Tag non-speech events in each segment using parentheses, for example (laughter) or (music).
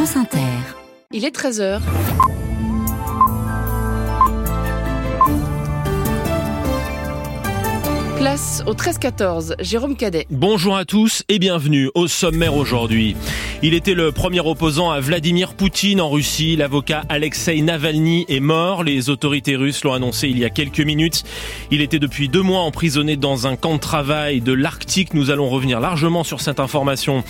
France Inter. Il est 13h. Place au 13-14, Jérôme Cadet. Bonjour à tous et bienvenue au sommaire aujourd'hui. Il était le premier opposant à Vladimir Poutine en Russie. L'avocat Alexei Navalny est mort. Les autorités russes l'ont annoncé il y a quelques minutes. Il était depuis deux mois emprisonné dans un camp de travail de l'Arctique. Nous allons revenir largement sur cette information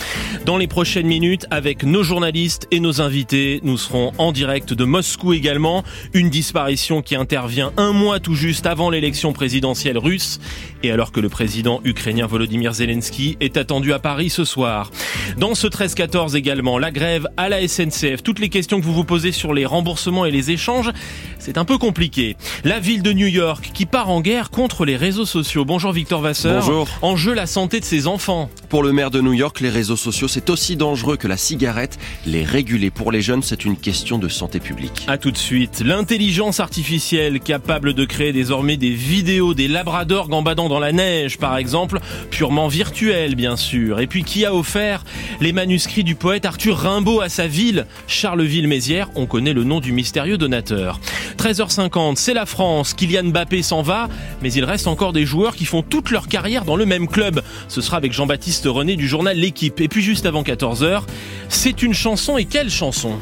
dans les prochaines minutes avec nos journalistes et nos invités. Nous serons en direct de Moscou également. Une disparition qui intervient un mois tout juste avant l'élection présidentielle russe et alors que le président ukrainien Volodymyr Zelensky est attendu à Paris ce soir. Dans ce 13-14 également, la grève à la SNCF, toutes les questions que vous vous posez sur les remboursements et les échanges, c'est un peu compliqué. La ville de New York qui part en guerre contre les réseaux sociaux. Bonjour Victor Vasseur. Bonjour. En jeu la santé de ses enfants. Pour le maire de New York, les réseaux sociaux, c'est aussi dangereux que la cigarette. Les réguler pour les jeunes, c'est une question de santé publique. À tout de suite. L'intelligence artificielle capable de créer désormais des vidéos des labradors gambadant dans la neige, par exemple, purement virtuelles, bien sûr. Et puis qui a offert les manuscrits du poète Arthur Rimbaud à sa ville, Charleville-Mézières On connaît le nom du mystérieux donateur. 13h50, c'est la France. Kylian Mbappé s'en va, mais il reste encore des joueurs qui font toute leur carrière dans le même club. Ce sera avec Jean-Baptiste René du journal L'équipe. Et puis juste avant 14h, c'est une chanson et quelle chanson?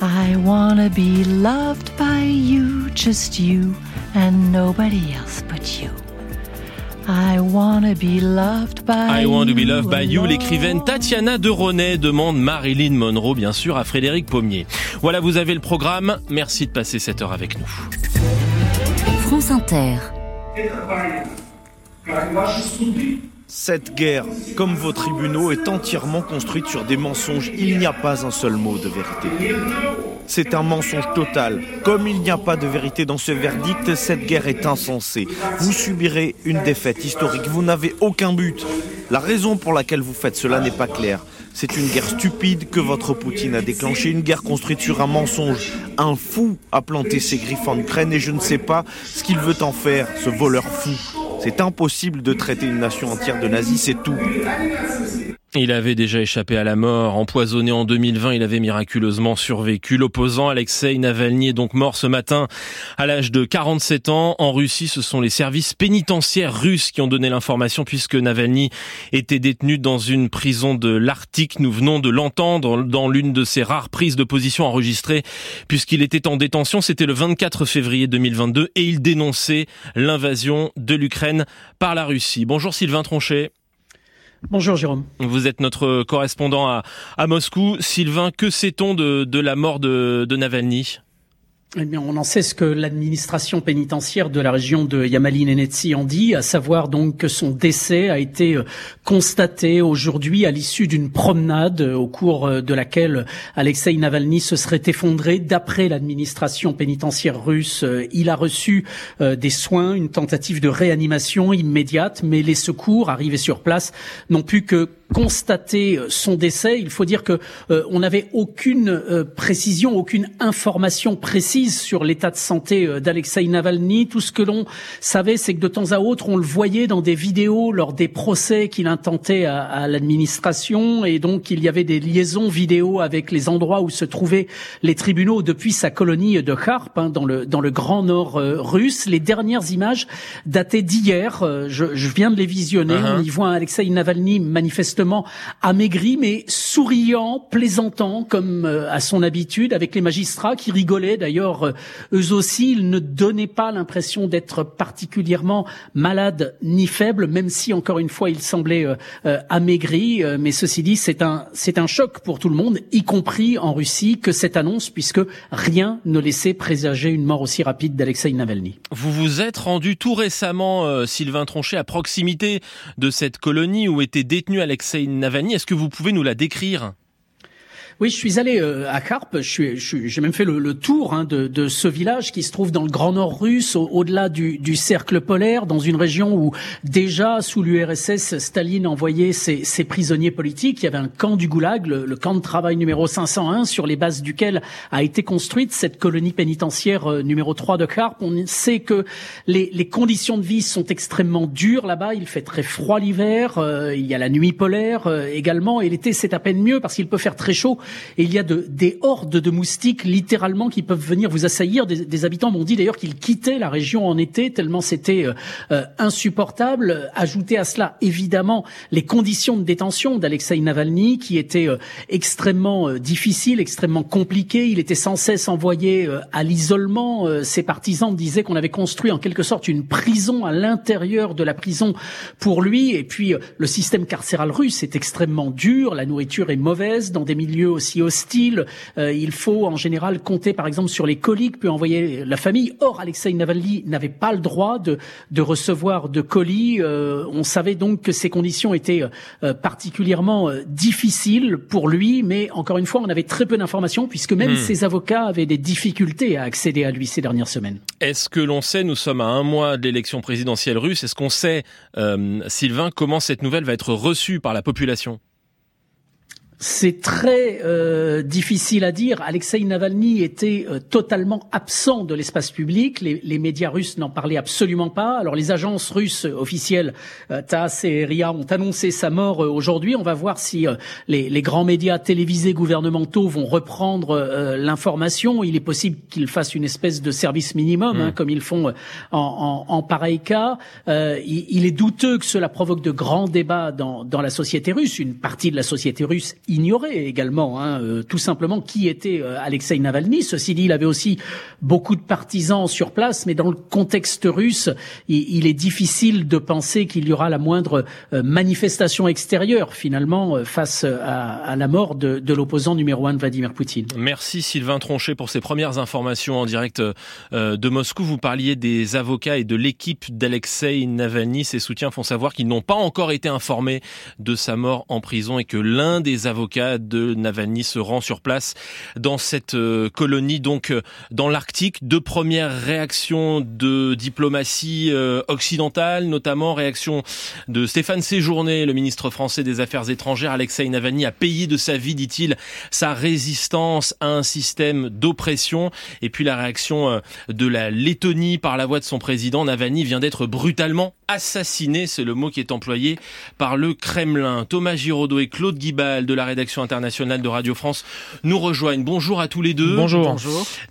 I wanna be loved by you, just you, and nobody else but you. I wanna be loved by I want to be loved by you, l'écrivaine Tatiana de Ronet demande Marilyn Monroe, bien sûr, à Frédéric Pommier. Voilà, vous avez le programme. Merci de passer cette heure avec nous. France Inter. Cette guerre, comme vos tribunaux, est entièrement construite sur des mensonges. Il n'y a pas un seul mot de vérité. C'est un mensonge total. Comme il n'y a pas de vérité dans ce verdict, cette guerre est insensée. Vous subirez une défaite historique. Vous n'avez aucun but. La raison pour laquelle vous faites cela n'est pas claire. C'est une guerre stupide que votre Poutine a déclenchée, une guerre construite sur un mensonge. Un fou a planté ses griffes en Ukraine et je ne sais pas ce qu'il veut en faire, ce voleur fou. C'est impossible de traiter une nation entière de nazis, c'est tout. Il avait déjà échappé à la mort. Empoisonné en 2020, il avait miraculeusement survécu. L'opposant Alexei Navalny est donc mort ce matin à l'âge de 47 ans. En Russie, ce sont les services pénitentiaires russes qui ont donné l'information puisque Navalny était détenu dans une prison de l'Arctique. Nous venons de l'entendre dans l'une de ses rares prises de position enregistrées puisqu'il était en détention. C'était le 24 février 2022 et il dénonçait l'invasion de l'Ukraine par la Russie. Bonjour Sylvain Tronchet. Bonjour Jérôme. Vous êtes notre correspondant à, Moscou. Sylvain, que sait-on de, la mort de Navalny? Eh on en sait ce que l'administration pénitentiaire de la région de Yamali-Nenetsi en dit, à savoir donc que son décès a été euh, constaté aujourd'hui à l'issue d'une promenade euh, au cours euh, de laquelle Alexei Navalny se serait effondré. D'après l'administration pénitentiaire russe, il a reçu des soins, une tentative de réanimation immédiate, mais les secours arrivés sur place n'ont pu que constater euh, son décès. Il faut dire que euh, on n'avait aucune euh, précision, aucune information précise sur l'état de santé euh, d'Alexei Navalny. Tout ce que l'on savait, c'est que de temps à autre, on le voyait dans des vidéos lors des procès qu'il intentait à, à l'administration, et donc il y avait des liaisons vidéo avec les endroits où se trouvaient les tribunaux depuis sa colonie de Kharp, hein, dans le dans le grand nord euh, russe. Les dernières images dataient d'hier. Euh, je, je viens de les visionner. Uh-huh. On y voit un Alexei Navalny manifestement amaigri, mais souriant, plaisantant, comme euh, à son habitude, avec les magistrats qui rigolaient. D'ailleurs, euh, eux aussi, ils ne donnaient pas l'impression d'être particulièrement malades ni faibles, même si, encore une fois, il semblait euh, amaigri. Euh, mais ceci dit, c'est un, c'est un choc pour tout le monde, y compris en Russie, que cette annonce, puisque rien ne laissait présager une mort aussi rapide d'Alexei Navalny. Vous vous êtes rendu tout récemment, Sylvain Tronchet, à proximité de cette colonie où était détenu Navalny. Est-ce que vous pouvez nous la décrire? Oui, je suis allé euh, à Karp. Je suis, je j'ai même fait le, le tour hein, de, de ce village qui se trouve dans le Grand Nord russe, au- au-delà du, du cercle polaire, dans une région où déjà sous l'URSS, Staline envoyait ses, ses prisonniers politiques. Il y avait un camp du Goulag, le, le camp de travail numéro 501, sur les bases duquel a été construite cette colonie pénitentiaire euh, numéro 3 de Karp. On sait que les, les conditions de vie sont extrêmement dures là-bas. Il fait très froid l'hiver. euh, il y a la nuit polaire euh, également. Et l'été, c'est à peine mieux parce qu'il peut faire très chaud et il y a de, des hordes de moustiques littéralement qui peuvent venir vous assaillir. Des, des habitants m'ont dit d'ailleurs qu'ils quittaient la région en été tellement c'était euh, insupportable. Ajouter à cela évidemment les conditions de détention d'Alexei Navalny qui étaient extrêmement difficiles, extrêmement compliquées. Il était sans cesse envoyé à l'isolement. ses partisans disaient qu'on avait construit en quelque sorte une prison à l'intérieur de la prison pour lui. Et puis le système carcéral russe est extrêmement dur, la nourriture est mauvaise dans des milieux aussi hostiles. Euh, il faut en général compter par exemple sur les colis que peut envoyer la famille. Or, Alexei Navalny n'avait pas le droit de, de recevoir de colis. Euh, on savait donc que ces conditions étaient euh, particulièrement difficiles pour lui, mais encore une fois, on avait très peu d'informations puisque même hmm. ses avocats avaient des difficultés à accéder à lui ces dernières semaines. Est-ce que l'on sait, nous sommes à un mois de l'élection présidentielle russe, est-ce qu'on sait, Sylvain, comment cette nouvelle va être reçue par la population? C'est très euh, difficile à dire. Alexei Navalny était euh, totalement absent de l'espace public. Les, les médias russes n'en parlaient absolument pas. Alors les agences russes officielles, euh, TASS et RIA, ont annoncé sa mort aujourd'hui. On va voir si les, les, grands médias télévisés gouvernementaux vont reprendre l'information. Il est possible qu'ils fassent une espèce de service minimum, hein, hmm. comme ils font en, en, en pareil cas. Il, il, est douteux que cela provoque de grands débats dans, dans la société russe. Une partie de la société russe ignorait également hein, euh, tout simplement qui était euh, Alexei Navalny. Ceci dit, il avait aussi beaucoup de partisans sur place, mais dans le contexte russe, il, est difficile de penser qu'il y aura la moindre euh, manifestation extérieure finalement face à, la mort de, de l'opposant numéro un de Vladimir Poutine. Merci Sylvain Tronchet pour ces premières informations en direct de Moscou. Vous parliez des avocats et de l'équipe d'Alexei Navalny. Ses soutiens font savoir qu'ils n'ont pas encore été informés de sa mort en prison et que l'un des avocats avocat de Navalny se rend sur place dans cette euh, colonie, donc euh, dans l'Arctique. Deux premières réactions de diplomatie euh, occidentale, notamment réaction de Stéphane Séjourné, le ministre français des Affaires étrangères. Alexei Navalny a payé de sa vie, dit-il, sa résistance à un système d'oppression. Et puis la réaction de la Lettonie par la voix de son président. Navalny vient d'être brutalement assassiné, c'est le mot qui est employé par le Kremlin. Thomas Giraudot et Claude Guibal de la rédaction internationale de Radio France nous rejoignent. Bonjour à tous les deux. Bonjour.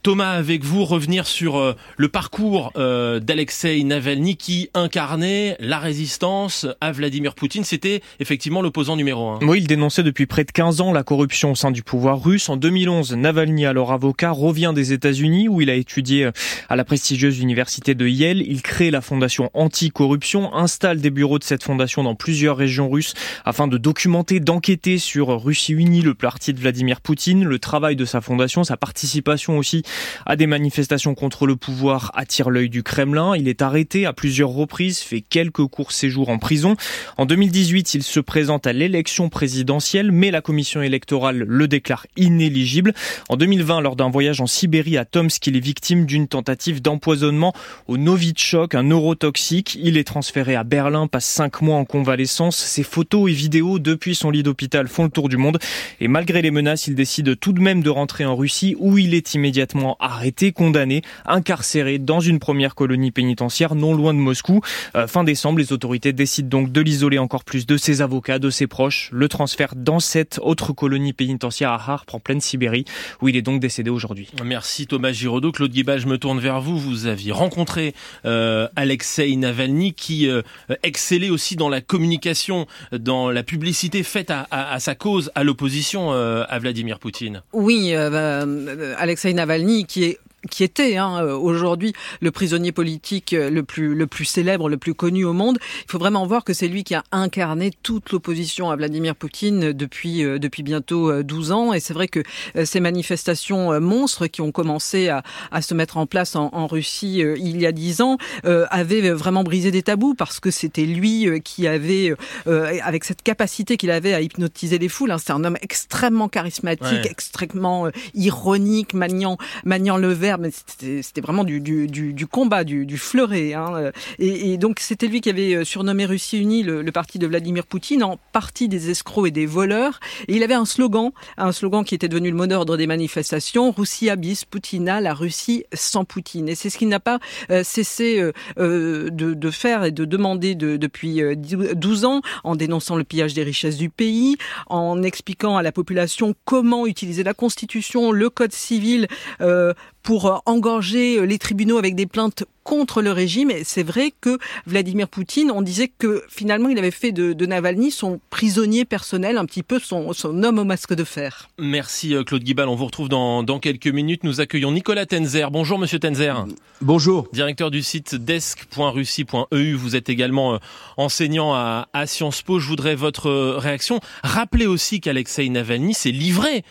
Thomas, avec vous, revenir sur euh, le parcours euh, d'Alexei Navalny qui incarnait la résistance à Vladimir Poutine. C'était effectivement l'opposant numéro un. Oui, il dénonçait depuis près de 15 ans la corruption au sein du pouvoir russe. En 2011, Navalny, alors avocat, revient des États-Unis où il a étudié euh, à la prestigieuse université de Yale. Il crée la fondation anti-corruption, installe des bureaux de cette fondation dans plusieurs régions russes afin de documenter, d'enquêter sur Russie Unie, le parti de Vladimir Poutine. Le travail de sa fondation, sa participation aussi à des manifestations contre le pouvoir attire l'œil du Kremlin. Il est arrêté à plusieurs reprises, fait quelques courts séjours en prison. En 2018, il se présente à l'élection présidentielle, mais la commission électorale le déclare inéligible. En 2020, lors d'un voyage en Sibérie à Tomsk, il est victime d'une tentative d'empoisonnement au Novichok, un neurotoxique. Il est transféré à Berlin, passe cinq mois en convalescence. Ses photos et vidéos depuis son lit d'hôpital font le tour du monde. Et malgré les menaces, il décide tout de même de rentrer en Russie où il est immédiatement arrêté, condamné, incarcéré dans une première colonie pénitentiaire non loin de Moscou. Euh, fin décembre, les autorités décident donc de l'isoler encore plus de ses avocats, de ses proches, le transfert dans cette autre colonie pénitentiaire à Harp en pleine Sibérie où il est donc décédé aujourd'hui. Merci Thomas Giraudot. Claude Guibal, je me tourne vers vous. Vous aviez rencontré euh, Alexei Navalny qui euh, excellait aussi dans la communication, dans la publicité faite à, sa cause à l'opposition euh, à Vladimir Poutine. Oui, euh, bah, Alexei Navalny, qui est qui était hein, euh, aujourd'hui le prisonnier politique euh, le plus le plus célèbre, le plus connu au monde. Il faut vraiment voir que c'est lui qui a incarné toute l'opposition à Vladimir Poutine depuis euh, depuis bientôt 12 ans. Et c'est vrai que ces manifestations monstres qui ont commencé à, à se mettre en place en, en Russie il y a 10 ans avaient vraiment brisé des tabous parce que c'était lui qui avait, avec cette capacité qu'il avait à hypnotiser les foules. Hein, c'est un homme extrêmement charismatique, extrêmement ironique, maniant maniant le verre mais c'était vraiment du, du, du, combat, du, du fleuret. Hein. Et, et, donc c'était lui qui avait surnommé Russie Unie le, le, parti de Vladimir Poutine en partie des escrocs et des voleurs. Et il avait un slogan, un slogan qui était devenu le mot d'ordre des manifestations, Russia bis Putina, la Russie sans Poutine. Et c'est ce qu'il n'a pas cessé de, de, faire et de demander de, depuis 12 ans en dénonçant le pillage des richesses du pays, en expliquant à la population comment utiliser la Constitution, le Code civil euh, pour engorger les tribunaux avec des plaintes contre le régime. Et c'est vrai que Vladimir Poutine, on disait que finalement il avait fait de, Navalny son prisonnier personnel, un petit peu son, son, homme au masque de fer. Merci euh, Claude Guibal. On vous retrouve dans, dans quelques minutes. Nous accueillons Nicolas Tenzer. Bonjour Monsieur Tenzer. Bonjour. Directeur du site desk.russie.eu. Vous êtes également euh, enseignant à, à, Sciences Po. Je voudrais votre euh, réaction. Rappelez aussi qu'Alexei Navalny s'est livré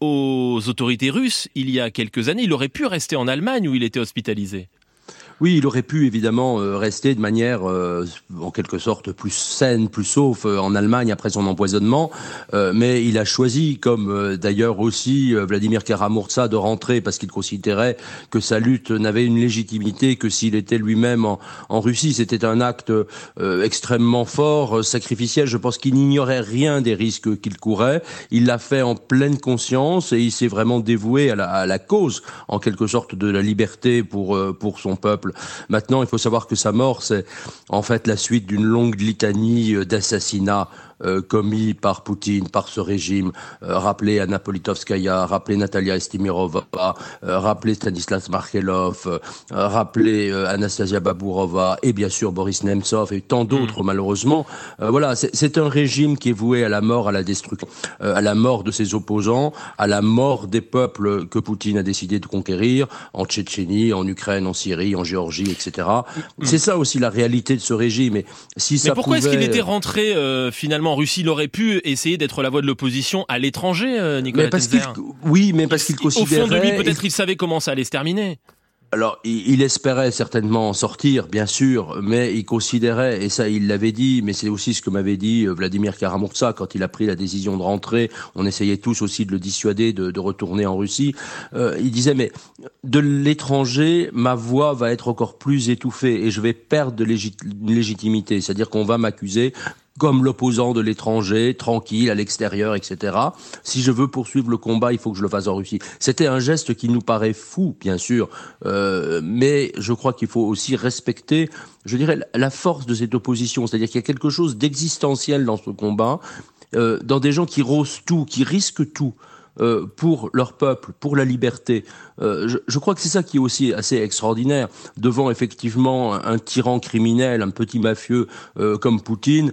aux autorités russes il y a quelques années. Il aurait pu rester en Allemagne où il était hospitalisé. Oui, il aurait pu évidemment euh, rester de manière euh, en quelque sorte plus saine, plus sauf euh, en Allemagne après son empoisonnement, mais il a choisi, comme d'ailleurs aussi Vladimir Karamurza, de rentrer parce qu'il considérait que sa lutte n'avait une légitimité que s'il était lui-même en, Russie. C'était un acte extrêmement fort, sacrificiel. Je pense qu'il n'ignorait rien des risques qu'il courait. Il l'a fait en pleine conscience et il s'est vraiment dévoué à la, à la, cause, en quelque sorte, de la liberté pour pour son peuple. Maintenant, il faut savoir que sa mort, c'est en fait la suite d'une longue litanie euh, d'assassinats euh, commis par Poutine, par ce régime. Euh, rappelez Anna Politkovskaya, rappelez Natalia Estimirova, euh, rappelez Stanislas Markelov, rappelez Anastasia Baburova et bien sûr Boris Nemtsov et tant d'autres mm. malheureusement. voilà, c'est un régime qui est voué à la mort, à la destruction, à la mort de ses opposants, à la mort des peuples que Poutine a décidé de conquérir en Tchétchénie, en Ukraine, en Syrie, en Géorgie, etc. Mm. C'est ça aussi la réalité de ce régime. Et si Mais pourquoi est-ce qu'il était rentré finalement en Russie, il aurait pu essayer d'être la voix de l'opposition à l'étranger, euh, Nicolas mais Oui, mais parce qu'il considérait... Au fond de lui, peut-être il savait comment ça allait se terminer. Alors, il, espérait certainement en sortir, bien sûr, mais il considérait, et ça il l'avait dit, mais c'est aussi ce que m'avait dit euh, Vladimir Karamurza quand il a pris la décision de rentrer, on essayait tous aussi de le dissuader de, retourner en Russie, euh, il disait, mais de l'étranger, ma voix va être encore plus étouffée et je vais perdre de légitimité, c'est-à-dire qu'on va m'accuser comme l'opposant de l'étranger, tranquille, à l'extérieur, etc. Si je veux poursuivre le combat, il faut que je le fasse en Russie. C'était un geste qui nous paraît fou, bien sûr, euh, mais je crois qu'il faut aussi respecter, je dirais, la force de cette opposition. C'est-à-dire qu'il y a quelque chose d'existentiel dans ce combat, euh, dans des gens qui rosent tout, qui risquent tout. Euh, pour leur peuple, pour la liberté. Euh, je, je, crois que c'est ça qui est aussi assez extraordinaire devant effectivement un, tyran criminel, un petit mafieux euh, comme Poutine,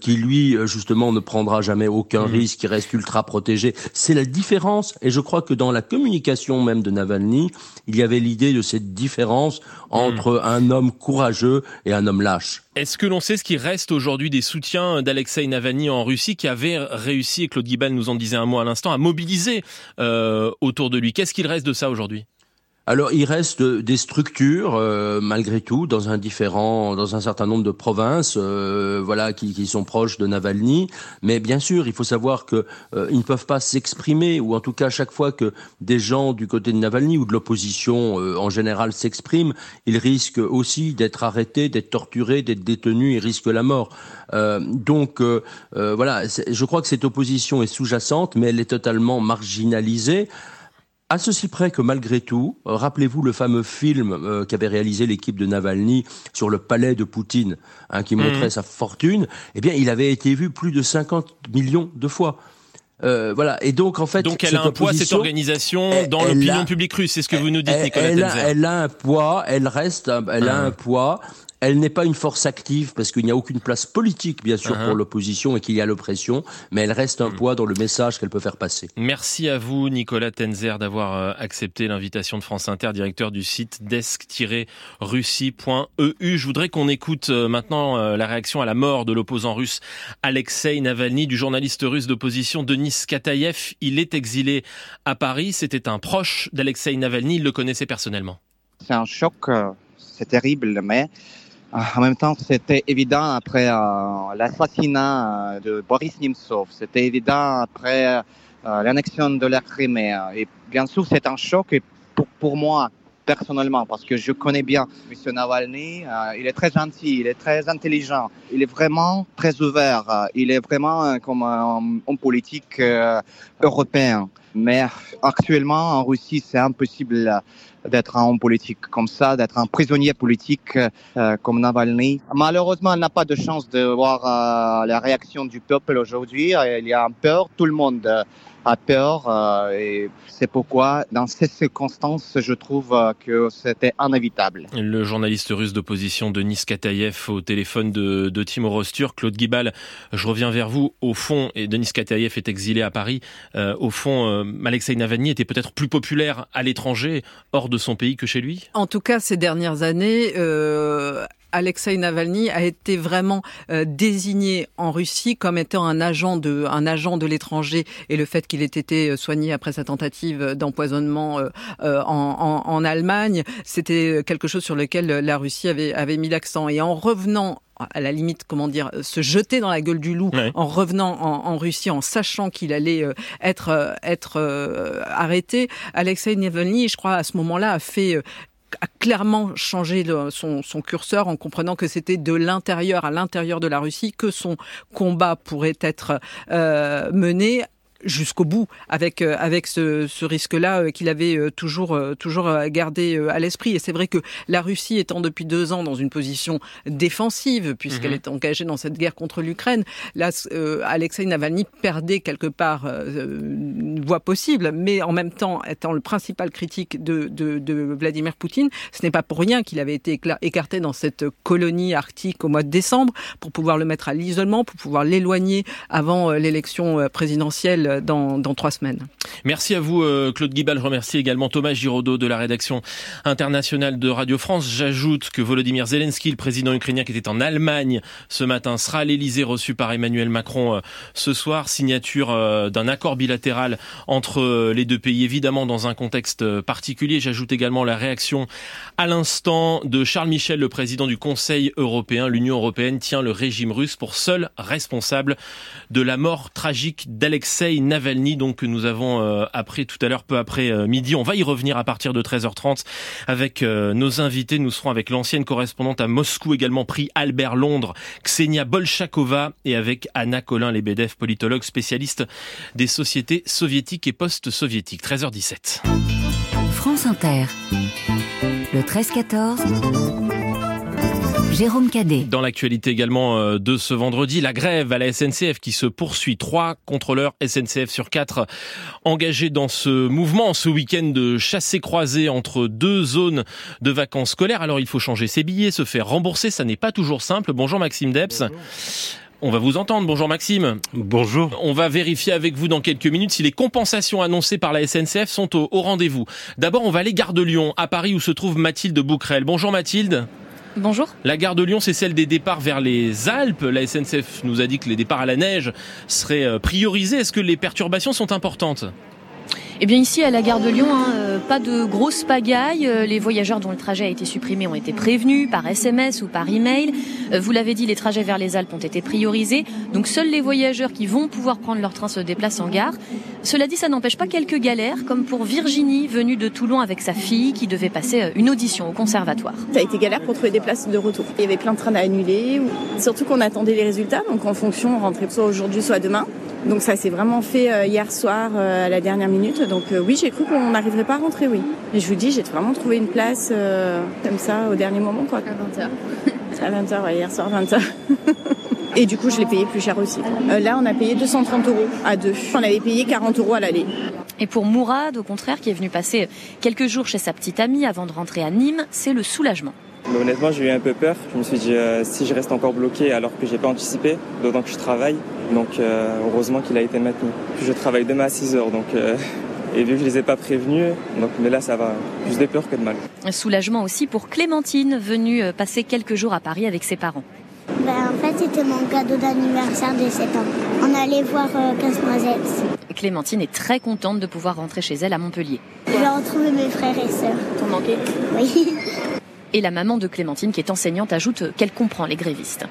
qui lui justement ne prendra jamais aucun mmh. risque, qui reste ultra protégé. C'est la différence, et je crois que dans la communication même de Navalny, il y avait l'idée de cette différence entre mmh. un homme courageux et un homme lâche. Est-ce que l'on sait ce qui reste aujourd'hui des soutiens d'Alexei Navalny en Russie qui avait réussi, et Claude Guibal nous en disait un mot à l'instant, à mobiliser euh, autour de lui? Qu'est-ce qu'il reste de ça aujourd'hui? Alors il reste des structures euh, malgré tout dans un différent, dans un certain nombre de provinces, euh, voilà qui, qui, sont proches de Navalny. Mais bien sûr, il faut savoir que euh, ils ne peuvent pas s'exprimer, ou en tout cas chaque fois que des gens du côté de Navalny ou de l'opposition en général s'expriment, ils risquent aussi d'être arrêtés, d'être torturés, d'être détenus, ils risquent la mort. donc voilà, je crois que cette opposition est sous-jacente, mais elle est totalement marginalisée. À ceci près que malgré tout, euh, rappelez-vous le fameux film euh, qu'avait réalisé l'équipe de Navalny sur le palais de Poutine, hein, qui montrait mmh. sa fortune. Eh bien, il avait été vu plus de 50 millions de fois. Euh, voilà. Et donc en fait, donc elle a un poids cette organisation dans l'opinion publique russe. C'est ce que vous nous dites, Nicolas elle, elle, a un poids. Elle reste. Elle a ah. un poids. Elle n'est pas une force active parce qu'il n'y a aucune place politique, bien sûr, pour uh-huh. l'opposition et qu'il y a l'oppression, mais elle reste un hmm. poids dans le message qu'elle peut faire passer. Merci à vous, Nicolas Tenzer, d'avoir euh, accepté l'invitation de France Inter, directeur du site desk-russie.eu. Je voudrais qu'on écoute euh, maintenant euh, la réaction à la mort de l'opposant russe Alexei Navalny, du journaliste russe d'opposition Denis Katayev. Il est exilé à Paris. C'était un proche d'Alexei Navalny. Il le connaissait personnellement. C'est un choc, c'est terrible, mais en même temps, c'était évident après euh, l'assassinat euh, de Boris Nemtsov, c'était évident après euh, l'annexion de la Crimée. Et bien sûr, c'est un choc. Pour, pour moi, personnellement, parce que je connais bien M. Navalny. Il est très gentil, il est très intelligent, il est vraiment très ouvert, il est vraiment comme un homme politique européen. Mais actuellement, en Russie, c'est impossible d'être un homme politique comme ça, d'être un prisonnier politique euh, comme Navalny. Malheureusement, elle n'a pas de chance de voir euh, la réaction du peuple aujourd'hui. Il y a un peur, tout le monde euh, a peur euh, et c'est pourquoi dans ces circonstances je trouve euh, que c'était inévitable. Le journaliste russe d'opposition Denis Katayev au téléphone de, de Timo Rostur. Claude Guibal, je reviens vers vous. Au fond, et Denis Katayev est exilé à Paris, euh, au fond, euh, Alexei Navalny était peut-être plus populaire à l'étranger, hors de son pays, que chez lui? En tout cas, ces dernières années, euh, Alexei Navalny a été vraiment euh, désigné en Russie comme étant un agent de un agent de l'étranger et le fait qu'il ait été soigné après sa tentative d'empoisonnement euh, euh, en, Allemagne, c'était quelque chose sur lequel la Russie avait avait mis l'accent. Et en revenant à la limite, comment dire, se jeter dans la gueule du loup Ouais. en revenant en, en Russie, en sachant qu'il allait euh, être euh, être euh, arrêté. Alexei Navalny, je crois, à ce moment-là, a fait euh, a clairement changé le- son, son curseur en comprenant que c'était de l'intérieur à l'intérieur de la Russie que son combat pourrait être euh, mené jusqu'au bout avec euh, avec ce, ce risque-là euh, qu'il avait euh, toujours toujours gardé à l'esprit et c'est vrai que la Russie étant depuis deux ans dans une position défensive puisqu'elle Mhm. est engagée dans cette guerre contre l'Ukraine là euh, Alexei Navalny perdait quelque part euh, une voie possible mais en même temps étant le principal critique de, de, de Vladimir Poutine ce n'est pas pour rien qu'il avait été écarté dans cette colonie arctique au mois de décembre pour pouvoir le mettre à l'isolement pour pouvoir l'éloigner avant l'élection euh, présidentielle dans, trois semaines. Merci à vous, euh, Claude Guibal. Je remercie également Thomas Giraudot de la rédaction internationale de Radio France. J'ajoute que Volodymyr Zelensky, le président ukrainien qui était en Allemagne ce matin, sera à l'Elysée reçu par Emmanuel Macron euh, ce soir. Signature euh, d'un accord bilatéral entre euh, les deux pays, évidemment dans un contexte euh, particulier. J'ajoute également la réaction à l'instant de Charles Michel, le président du Conseil européen. L'Union européenne tient le régime russe pour seul responsable de la mort tragique d'Alexei Navalny, donc que nous avons euh, appris tout à l'heure, peu après euh, midi. On va y revenir à partir de 13h30 avec euh, nos invités. Nous serons avec l'ancienne correspondante à Moscou, également prix Albert Londres, Ksenia Bolchakova, et avec Anna Colin-Lebedev, politologue spécialiste des sociétés soviétiques et post-soviétiques. 13h17. France Inter. Le 13-14. Jérôme Cadet. Dans l'actualité également euh, de ce vendredi, la grève à la SNCF qui se poursuit. Trois contrôleurs SNCF sur quatre engagés dans ce mouvement ce week-end de chassé-croisé entre deux zones de vacances scolaires. Alors il faut changer ses billets, se faire rembourser, ça n'est pas toujours simple. Bonjour Maxime Debs. On va vous entendre. Bonjour Maxime. Bonjour. On va vérifier avec vous dans quelques minutes si les compensations annoncées par la SNCF sont au, au rendez-vous. D'abord, on va aller gare de Lyon, à Paris où se trouve Mathilde Bouquerel. Bonjour Mathilde. Bonjour. La gare de Lyon, c'est celle des départs vers les Alpes. La SNCF nous a dit que les départs à la neige seraient euh, priorisés. Est-ce que les perturbations sont importantes? Eh bien ici à la gare de Lyon, hein, euh, pas de grosses pagailles. Euh, Les voyageurs dont le trajet a été supprimé ont été prévenus par SMS ou par email. Euh, Vous l'avez dit, les trajets vers les Alpes ont été priorisés. Donc seuls les voyageurs qui vont pouvoir prendre leur train se déplacent en gare. Cela dit, ça n'empêche pas quelques galères, comme pour Virginie, venue de Toulon avec sa fille, qui devait passer une audition au conservatoire. Ça a été galère pour trouver des places de retour. Il y avait plein de trains à annuler. Surtout qu'on attendait les résultats. Donc en fonction, on rentrait soit aujourd'hui, soit demain. Donc ça s'est vraiment fait hier soir à la dernière minute. Donc euh, oui, j'ai cru qu'on n'arriverait pas à rentrer, oui. Et je vous dis, j'ai vraiment trouvé une place euh, comme ça au dernier moment. Quoi. À 20h. (laughs) à 20h, ouais, hier soir, 20h. (laughs) Et du coup, je l'ai payé plus cher aussi. Euh, là, on a payé 230 euros à deux. On avait payé 40 euros à l'aller. Et pour Mourad, au contraire, qui est venu passer quelques jours chez sa petite amie avant de rentrer à Nîmes, c'est le soulagement. Mais honnêtement, j'ai eu un peu peur. Je me suis dit, euh, si je reste encore bloqué alors que j'ai pas anticipé, d'autant que je travaille, donc euh, heureusement qu'il a été maintenu. Je travaille demain à 6 heures, donc euh, (laughs) et vu que je les ai pas prévenus, donc mais là ça va, plus de peur que de mal. Un soulagement aussi pour Clémentine, venue euh, passer quelques jours à Paris avec ses parents. Ben, en fait, c'était mon cadeau d'anniversaire de 7 ans. On allait voir euh, Casse-Noisette. Clémentine est très contente de pouvoir rentrer chez elle à Montpellier. Je vais retrouver mes frères et sœurs. T'en manquais? Oui. Et la maman de Clémentine, qui est enseignante, ajoute qu'elle comprend les grévistes.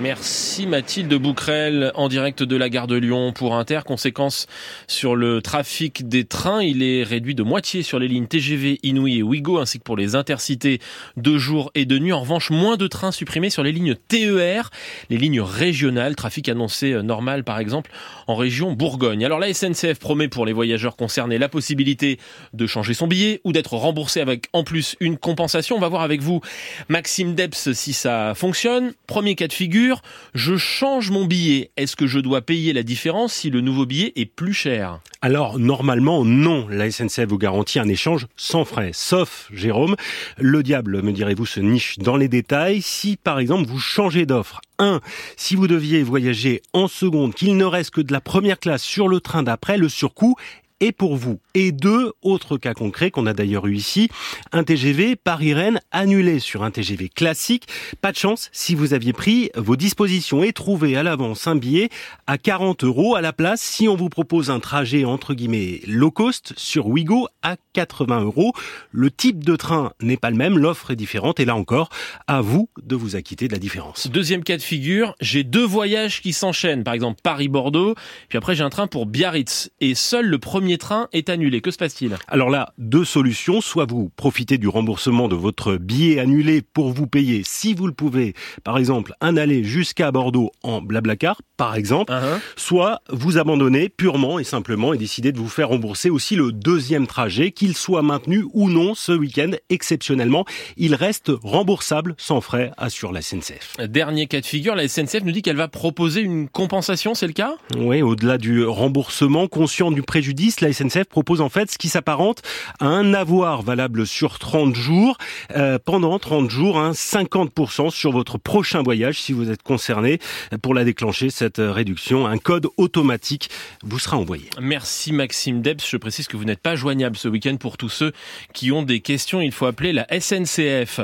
Merci Mathilde Bouquerel en direct de la gare de Lyon pour Inter. Conséquence sur le trafic des trains, il est réduit de moitié sur les lignes TGV, Inouï et Ouigo ainsi que pour les intercités de jour et de nuit. En revanche, moins de trains supprimés sur les lignes TER, les lignes régionales, trafic annoncé euh, normal par exemple en région Bourgogne. Alors la SNCF promet pour les voyageurs concernés la possibilité de changer son billet ou d'être remboursé avec en plus une compensation. On va voir avec vous Maxime Debs si ça fonctionne. Premier cas de figure je change mon billet. Est-ce que je dois payer la différence si le nouveau billet est plus cher? Alors normalement non, la SNCF vous garantit un échange sans frais, sauf Jérôme, le diable me direz-vous se niche dans les détails. Si par exemple vous changez d'offre, 1. Si vous deviez voyager en seconde, qu'il ne reste que de la première classe sur le train d'après, le surcoût et pour vous. Et deux autres cas concrets qu'on a d'ailleurs eu ici. Un TGV Paris-Rennes annulé sur un TGV classique. Pas de chance si vous aviez pris vos dispositions et trouvé à l'avance un billet à 40 euros à la place si on vous propose un trajet entre guillemets low cost sur Ouigo à 80 euros. Le type de train n'est pas le même, l'offre est différente et là encore, à vous de vous acquitter de la différence. Deuxième cas de figure, j'ai deux voyages qui s'enchaînent, par exemple Paris-Bordeaux, puis après j'ai un train pour Biarritz et seul le premier train est annulé. Que se passe-t-il? Alors là, deux solutions. Soit vous profitez du remboursement de votre billet annulé pour vous payer, si vous le pouvez, par exemple, un aller jusqu'à Bordeaux en Blablacar, par exemple. Uh-huh. Soit vous abandonnez purement et simplement et décidez de vous faire rembourser aussi le deuxième trajet, qu'il soit maintenu ou non ce week-end. Exceptionnellement, il reste remboursable sans frais, assure la SNCF. Dernier cas de figure, la SNCF nous dit qu'elle va proposer une compensation, c'est le cas? Oui, au-delà du remboursement, conscient du préjudice, la SNCF propose en fait ce qui s'apparente à un avoir valable sur 30 jours. Euh, pendant 30 jours, hein, 50% sur votre prochain voyage si vous êtes concerné. Pour la déclencher, cette réduction, un code automatique vous sera envoyé. Merci Maxime Debs. Je précise que vous n'êtes pas joignable ce week-end pour tous ceux qui ont des questions. Il faut appeler la SNCF.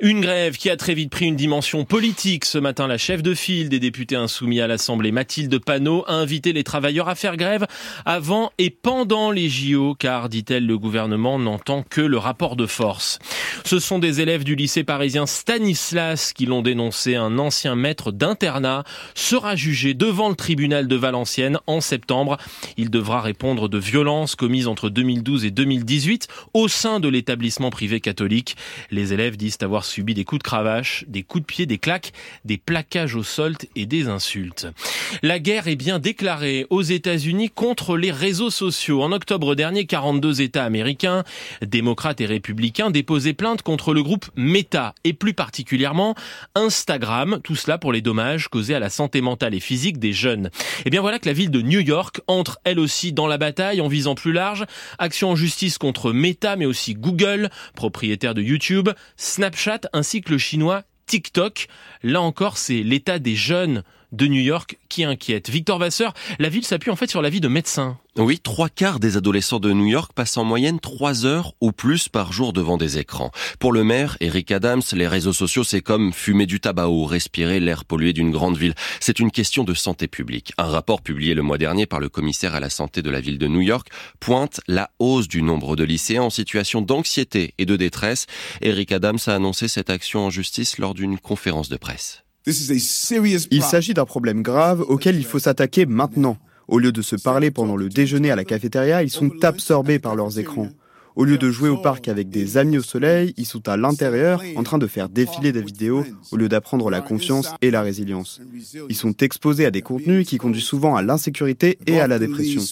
Une grève qui a très vite pris une dimension politique. Ce matin, la chef de file des députés insoumis à l'Assemblée, Mathilde Panot, a invité les travailleurs à faire grève avant et pendant pendant les JO, car, dit-elle, le gouvernement n'entend que le rapport de force. Ce sont des élèves du lycée parisien Stanislas qui l'ont dénoncé. Un ancien maître d'internat sera jugé devant le tribunal de Valenciennes en septembre. Il devra répondre de violences commises entre 2012 et 2018 au sein de l'établissement privé catholique. Les élèves disent avoir subi des coups de cravache, des coups de pied, des claques, des plaquages au sol et des insultes. La guerre est bien déclarée aux États-Unis contre les réseaux sociaux en octobre dernier, 42 États américains, démocrates et républicains, déposaient plainte contre le groupe Meta et plus particulièrement Instagram. Tout cela pour les dommages causés à la santé mentale et physique des jeunes. Et eh bien voilà que la ville de New York entre elle aussi dans la bataille en visant plus large. Action en justice contre Meta mais aussi Google, propriétaire de YouTube, Snapchat ainsi que le chinois TikTok. Là encore, c'est l'état des jeunes de New York qui inquiète. Victor Vasseur, la ville s'appuie en fait sur la vie de médecins. Oui, trois quarts des adolescents de New York passent en moyenne trois heures ou plus par jour devant des écrans. Pour le maire, Eric Adams, les réseaux sociaux, c'est comme fumer du tabac ou respirer l'air pollué d'une grande ville. C'est une question de santé publique. Un rapport publié le mois dernier par le commissaire à la santé de la ville de New York pointe la hausse du nombre de lycéens en situation d'anxiété et de détresse. Eric Adams a annoncé cette action en justice lors d'une conférence de presse. Il s'agit d'un problème grave auquel il faut s'attaquer maintenant. Au lieu de se parler pendant le déjeuner à la cafétéria, ils sont absorbés par leurs écrans. Au lieu de jouer au parc avec des amis au soleil, ils sont à l'intérieur en train de faire défiler des vidéos au lieu d'apprendre la confiance et la résilience. Ils sont exposés à des contenus qui conduisent souvent à l'insécurité et à la dépression.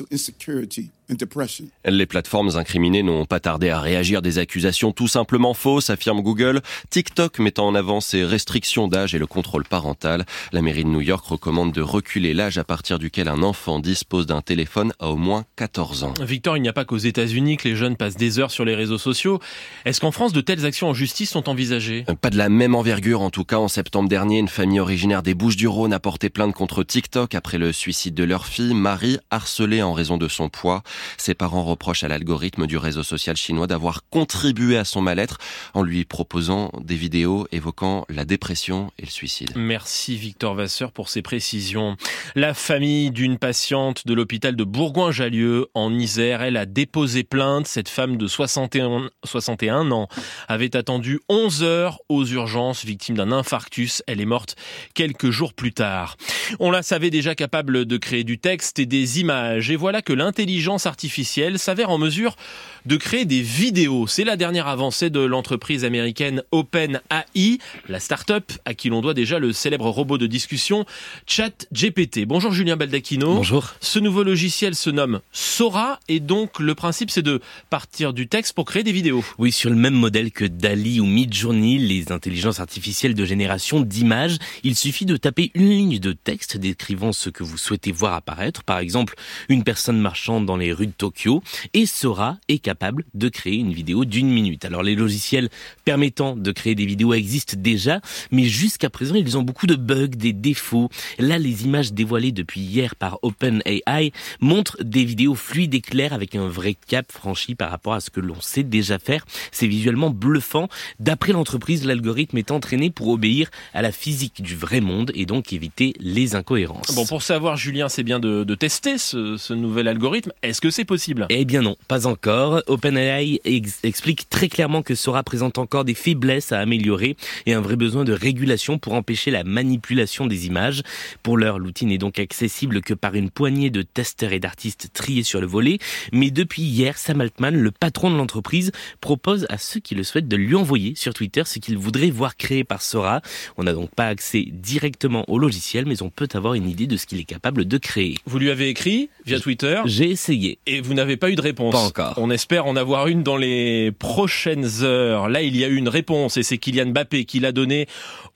Les plateformes incriminées n'ont pas tardé à réagir des accusations tout simplement fausses, affirme Google. TikTok mettant en avant ses restrictions d'âge et le contrôle parental. La mairie de New York recommande de reculer l'âge à partir duquel un enfant dispose d'un téléphone à au moins 14 ans. Victor, il n'y a pas qu'aux États-Unis que les jeunes passent des heures sur les réseaux sociaux. Est-ce qu'en France, de telles actions en justice sont envisagées? Pas de la même envergure. En tout cas, en septembre dernier, une famille originaire des Bouches-du-Rhône a porté plainte contre TikTok après le suicide de leur fille, Marie, harcelée en raison de son poids. Ses parents reprochent à l'algorithme du réseau social chinois d'avoir contribué à son mal-être en lui proposant des vidéos évoquant la dépression et le suicide. Merci Victor Vasseur pour ces précisions. La famille d'une patiente de l'hôpital de Bourgoin-Jallieu en Isère, elle a déposé plainte. Cette femme de 61, 61 ans avait attendu 11 heures aux urgences, victime d'un infarctus. Elle est morte quelques jours plus tard. On la savait déjà capable de créer du texte et des images. Et voilà que l'intelligence artificielle s'avère en mesure de créer des vidéos. C'est la dernière avancée de l'entreprise américaine OpenAI, la start-up à qui l'on doit déjà le célèbre robot de discussion ChatGPT. Bonjour Julien Baldacchino. Bonjour. Ce nouveau logiciel se nomme Sora et donc le principe c'est de partir du texte pour créer des vidéos. Oui, sur le même modèle que DALI ou Midjourney, les intelligences artificielles de génération d'images, il suffit de taper une ligne de texte décrivant ce que vous souhaitez voir apparaître, par exemple une personne marchant dans les rues de Tokyo, et Sora est capable de créer une vidéo d'une minute. Alors les logiciels permettant de créer des vidéos existent déjà, mais jusqu'à présent ils ont beaucoup de bugs, des défauts. Là, les images dévoilées depuis hier par OpenAI montrent des vidéos fluides et claires avec un vrai cap franchi par rapport à ce que l'on sait déjà faire. C'est visuellement bluffant. D'après l'entreprise, l'algorithme est entraîné pour obéir à la physique du vrai monde et donc éviter les incohérences. Bon, pour savoir, Julien, c'est bien de, tester ce, nouvel algorithme. Que c'est possible Eh bien non, pas encore. OpenAI ex explique très clairement que Sora présente encore des faiblesses à améliorer et un vrai besoin de régulation pour empêcher la manipulation des images. Pour l'heure, l'outil n'est donc accessible que par une poignée de testeurs et d'artistes triés sur le volet. Mais depuis hier, Sam Altman, le patron de l'entreprise, propose à ceux qui le souhaitent de lui envoyer sur Twitter ce qu'ils voudraient voir créé par Sora. On n'a donc pas accès directement au logiciel, mais on peut avoir une idée de ce qu'il est capable de créer. Vous lui avez écrit via Twitter? J'ai essayé. Et vous n'avez pas eu de réponse Pas encore. On espère en avoir une dans les prochaines heures. Là, il y a eu une réponse et c'est Kylian Mbappé qui l'a donnée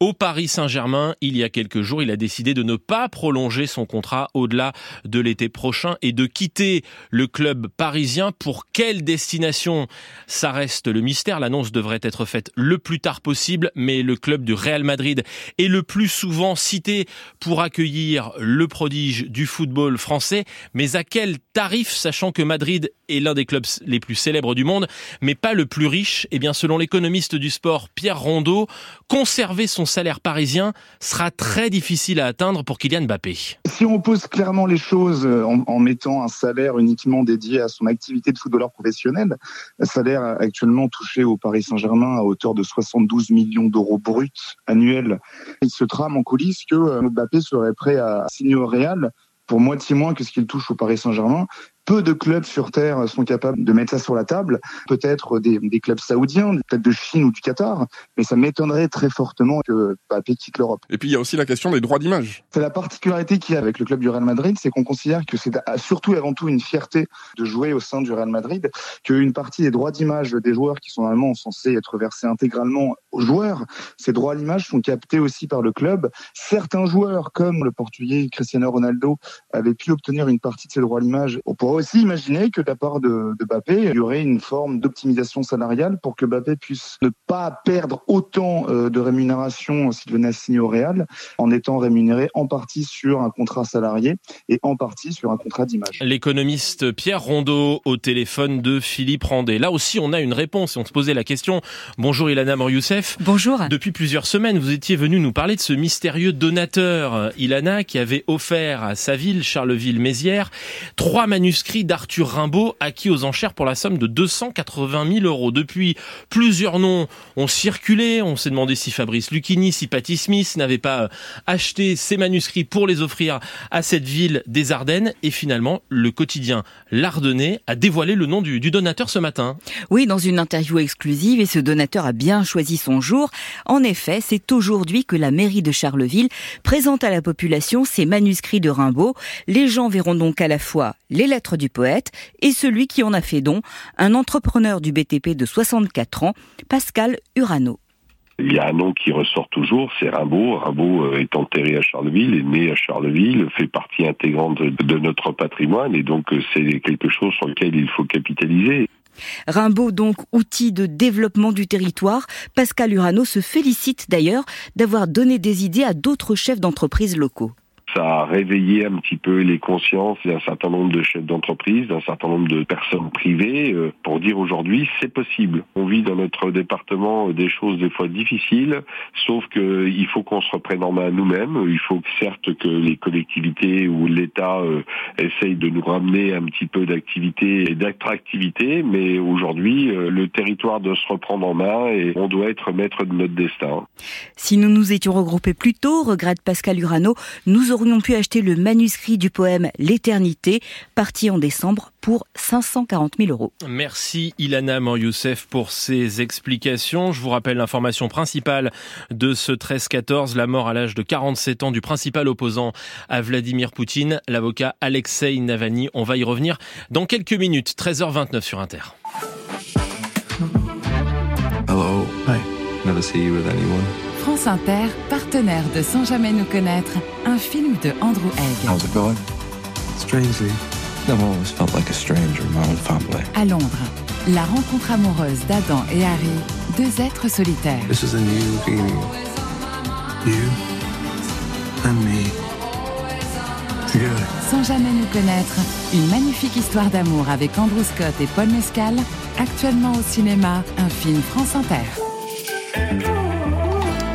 au Paris Saint-Germain. Il y a quelques jours, il a décidé de ne pas prolonger son contrat au-delà de l'été prochain et de quitter le club parisien. Pour quelle destination? Ça reste le mystère. L'annonce devrait être faite le plus tard possible, mais le club du Real Madrid est le plus souvent cité pour accueillir le prodige du football français. Mais à quel tarif, sachant que Madrid est l'un des clubs les plus célèbres du monde, mais pas le plus riche Eh bien, selon l'économiste du sport Pierre Rondeau, conserver son salaire parisien sera très difficile à atteindre pour Kylian Mbappé. Si on pose clairement les choses euh, en, mettant un salaire uniquement dédié à son activité de footballeur professionnel, salaire actuellement touché au Paris Saint-Germain à hauteur de 72 millions d'euros bruts annuels, il se trame en coulisses que euh, Mbappé serait prêt à signer au Real pour moitié moins que ce qu'il touche au Paris Saint-Germain. Peu de clubs sur Terre sont capables de mettre ça sur la table. Peut-être des, des, clubs saoudiens, peut-être de Chine ou du Qatar, mais ça m'étonnerait très fortement que Mbappé quitte l'Europe. Et puis il y a aussi la question des droits d'image. C'est la particularité qu'il y a avec le club du Real Madrid, c'est qu'on considère que c'est surtout et avant tout une fierté de jouer au sein du Real Madrid, qu'une partie des droits d'image des joueurs qui sont normalement censés être versés intégralement aux joueurs, ces droits d'image sont captés aussi par le club. Certains joueurs, comme le Portugais Cristiano Ronaldo, avaient pu obtenir une partie de ces droits d'image pourrait aussi imaginer que de la part de, de Bappé, il y aurait une forme d'optimisation salariale pour que Bappé puisse ne pas perdre autant euh, de rémunération s'il venait à signer au Real, en étant rémunéré en partie sur un contrat salarié et en partie sur un contrat d'image. L'économiste Pierre Rondeau au téléphone de Philippe Randet. Là aussi, on a une réponse et on se posait la question. Bonjour Ilana Moryoussef. Bonjour. Depuis plusieurs semaines, vous étiez venu nous parler de ce mystérieux donateur, Ilana, qui avait offert à sa ville, Charleville-Mézières, trois manuscrits d'Arthur Rimbaud acquis aux enchères pour la somme de 280 000 euros. Depuis, plusieurs noms ont circulé. On s'est demandé si Fabrice Lucchini, si Patty Smith n'avait pas acheté ces manuscrits pour les offrir à cette ville des Ardennes. Et finalement, le quotidien L'Ardennais a dévoilé le nom du, du donateur ce matin. Oui, dans une interview exclusive, et ce donateur a bien choisi son jour. En effet, c'est aujourd'hui que la mairie de Charleville présente à la population ses manuscrits de Rimbaud. Les gens verront donc à la fois les lettres du poète et celui qui en a fait don, un entrepreneur du BTP de 64 ans, Pascal Urano. Il y a un nom qui ressort toujours, c'est Rimbaud. Rimbaud est enterré à Charleville, est né à Charleville, fait partie intégrante de notre patrimoine et donc c'est quelque chose sur lequel il faut capitaliser. Rimbaud, donc outil de développement du territoire, Pascal Urano se félicite d'ailleurs d'avoir donné des idées à d'autres chefs d'entreprise locaux Ça a réveillé un petit peu les consciences d'un certain nombre de chefs d'entreprise, d'un certain nombre de personnes privées, euh, pour dire aujourd'hui c'est possible. On vit dans notre département des choses des fois difficiles, sauf qu'il faut qu'on se reprenne en main nous-mêmes. Il faut certes que les collectivités ou l'État euh, essayent de nous ramener un petit peu d'activité et d'attractivité, mais aujourd'hui euh, le territoire doit se reprendre en main et on doit être maître de notre destin. Si nous nous étions regroupés plus tôt, regrette Pascal Urano, nous aurions pu acheter le manuscrit du poème L'éternité, parti en décembre pour 540 000 euros. Merci Ilana Moryoussef pour ces explications. Je vous rappelle l'information principale de ce 13-14, la mort à l'âge de 47 ans du principal opposant à Vladimir Poutine, l'avocat Alexei Navalny. On va y revenir dans quelques minutes, 13h29 sur Inter. Hello. Hi. Never see you with anyone. France Inter, partenaire de Sans jamais nous connaître, un film de Andrew Egg. How's it going? Strangely, I've always felt like a stranger in my own family. À Londres, la rencontre amoureuse d'Adam et Harry, deux êtres solitaires. This is a new beginning. You and me. Together. Sans jamais nous connaître, une magnifique histoire d'amour avec Andrew Scott et Paul Mescal, actuellement au cinéma, un film France Inter.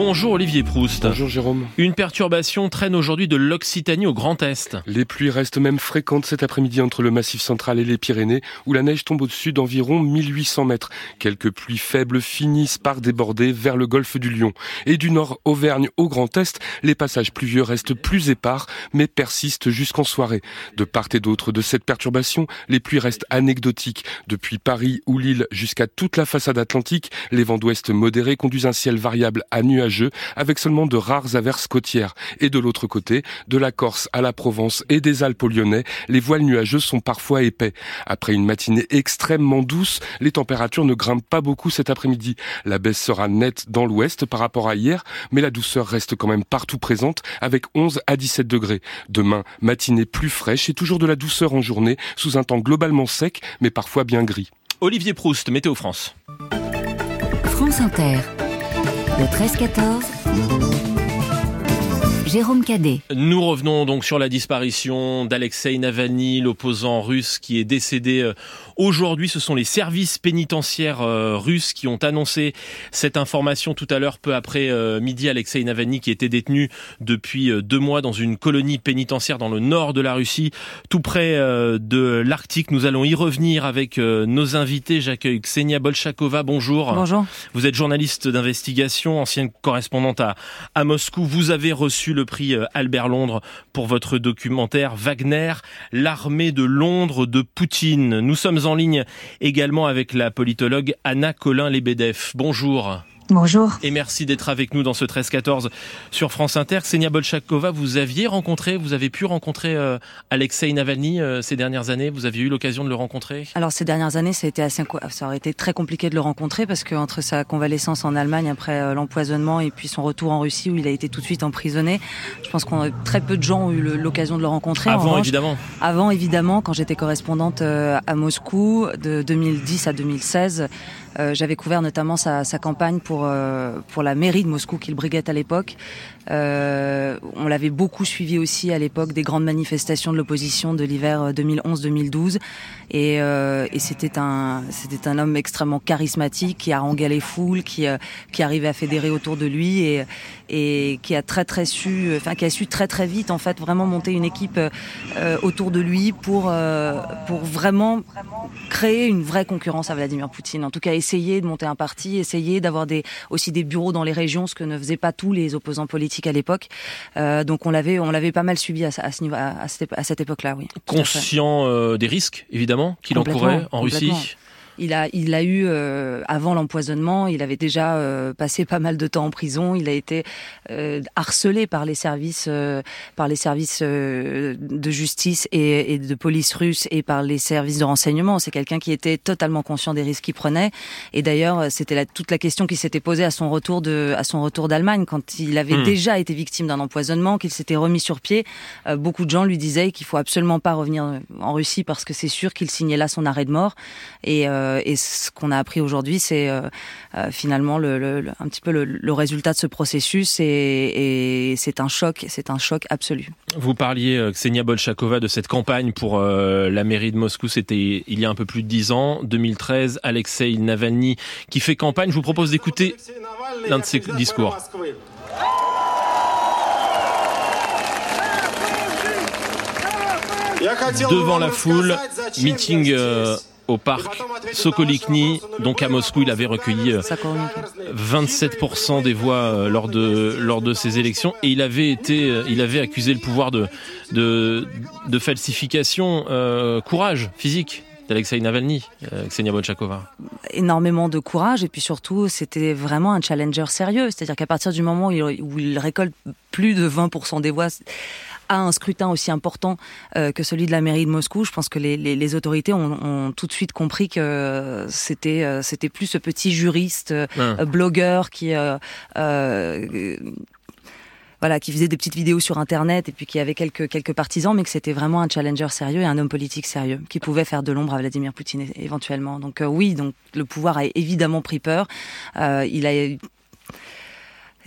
Bonjour Olivier Proust. Bonjour Jérôme. Une perturbation traîne aujourd'hui de l'Occitanie au Grand Est. Les pluies restent même fréquentes cet après-midi entre le Massif central et les Pyrénées, où la neige tombe au-dessus d'environ 1800 mètres. Quelques pluies faibles finissent par déborder vers le golfe du Lion. Et du nord Auvergne au Grand Est, les passages pluvieux restent plus épars, mais persistent jusqu'en soirée. De part et d'autre de cette perturbation, les pluies restent anecdotiques. Depuis Paris ou Lille jusqu'à toute la façade atlantique, les vents d'ouest modérés conduisent un ciel variable à nuageux avec seulement de rares averses côtières. Et de l'autre côté, de la Corse à la Provence et des Alpes au Lyonnais, les voiles nuageux sont parfois épais. Après une matinée extrêmement douce, les températures ne grimpent pas beaucoup cet après-midi. La baisse sera nette dans l'ouest par rapport à hier, mais la douceur reste quand même partout présente avec 11 à 17 degrés. Demain, matinée plus fraîche et toujours de la douceur en journée sous un temps globalement sec mais parfois bien gris. Olivier Proust, Météo France. France Inter. Le 13-14. Jérôme Cadet. Nous revenons donc sur la disparition d'Alexei Navalny, l'opposant russe qui est décédé euh, aujourd'hui. Ce sont les services pénitentiaires euh, russes qui ont annoncé cette information tout à l'heure, peu après euh, midi. Alexei Navalny qui était détenu depuis deux mois dans une colonie pénitentiaire dans le nord de la Russie, tout près de l'Arctique. Nous allons y revenir avec nos invités. J'accueille Ksenia Bolchakova. Bonjour. Bonjour. Vous êtes journaliste d'investigation, ancienne correspondante à, à Moscou. Vous avez reçu le prix euh, Albert Londres pour votre documentaire Wagner, l'armée de Londres de Poutine. Nous sommes en ligne également avec la politologue Anna Colin-Lebedev. Bonjour. Bonjour. Et merci d'être avec nous dans ce 13-14 sur France Inter. Ksenia Bolchakova, vous aviez rencontré, vous avez pu rencontrer euh, Alexei Navalny euh, ces dernières années. Vous aviez eu l'occasion de le rencontrer? Alors ces dernières années, ça a été assez, ça aurait été très compliqué de le rencontrer parce que entre sa convalescence en Allemagne après euh, l'empoisonnement et puis son retour en Russie où il a été tout de suite emprisonné, je pense qu'on très peu de gens ont eu l'occasion de le rencontrer. Avant évidemment. Avant évidemment, quand j'étais correspondante à Moscou de 2010 à 2016. Euh, j'avais couvert notamment sa, sa campagne pour euh, pour la mairie de Moscou qu'il briguait à l'époque. Euh, on l'avait beaucoup suivi aussi à l'époque des grandes manifestations de l'opposition de l'hiver 2011-2012. Et, et c'était un c'était un homme extrêmement charismatique qui haranguait les foules, qui qui arrivait à fédérer autour de lui et et qui a très très su, enfin qui a su très très vite en fait vraiment monter une équipe autour de lui pour pour vraiment créer une vraie concurrence à Vladimir Poutine. En tout cas, essayer de monter un parti, essayer d'avoir des aussi des bureaux dans les régions, ce que ne faisaient pas tous les opposants politiques à l'époque. Euh, donc on l'avait on l'avait pas mal suivi à, à ce niveau à, cette, à cette époque-là, oui. Conscient euh, des risques évidemment qu'il encourait en Russie. Il a, il a eu avant l'empoisonnement, il avait déjà passé pas mal de temps en prison. Il a été harcelé par les services, par les services de justice et, et, de police russe et par les services de renseignement. C'est quelqu'un qui était totalement conscient des risques qu'il prenait. Et d'ailleurs, c'était la, toute la question qui s'était posée à son retour de, à son retour d'Allemagne quand il avait hmm. déjà été victime d'un empoisonnement, qu'il s'était remis sur pied. Euh, beaucoup de gens lui disaient qu'il faut absolument pas revenir en Russie parce que c'est sûr qu'il signait là son arrêt de mort. Et, euh, et ce qu'on a appris aujourd'hui, c'est euh, finalement le, le, un petit peu le, le, résultat de ce processus et, et c'est un choc, c'est un choc absolu. Vous parliez, Ksenia Bolchakova, de cette campagne pour la mairie de Moscou. C'était il y a un peu plus de dix ans, 2013. Alexei Navalny qui fait campagne. Je vous propose d'écouter l'un de ses discours. Devant la foule, meeting euh, au parc Sokolikny, donc à Moscou, il avait recueilli 27% euh, des voix euh, lors de lors de ces élections. Et il avait été, il avait accusé le pouvoir de de, de falsification, courage physique d'Alexei Navalny, Ksenia Bolchakova. Énormément de courage et puis surtout c'était vraiment un challenger sérieux, c'est-à-dire qu'à partir du moment où il récolte plus de 20% des voix à un scrutin aussi important euh, que celui de la mairie de Moscou, je pense que les, les, les autorités ont, ont, tout de suite compris que c'était euh, c'était plus ce petit juriste euh, blogueur qui voilà, qui faisait des petites vidéos sur Internet et puis qui avait quelques quelques partisans, mais que c'était vraiment un challenger sérieux et un homme politique sérieux qui pouvait faire de l'ombre à Vladimir Poutine éventuellement. Donc oui, donc le pouvoir a évidemment pris peur. il a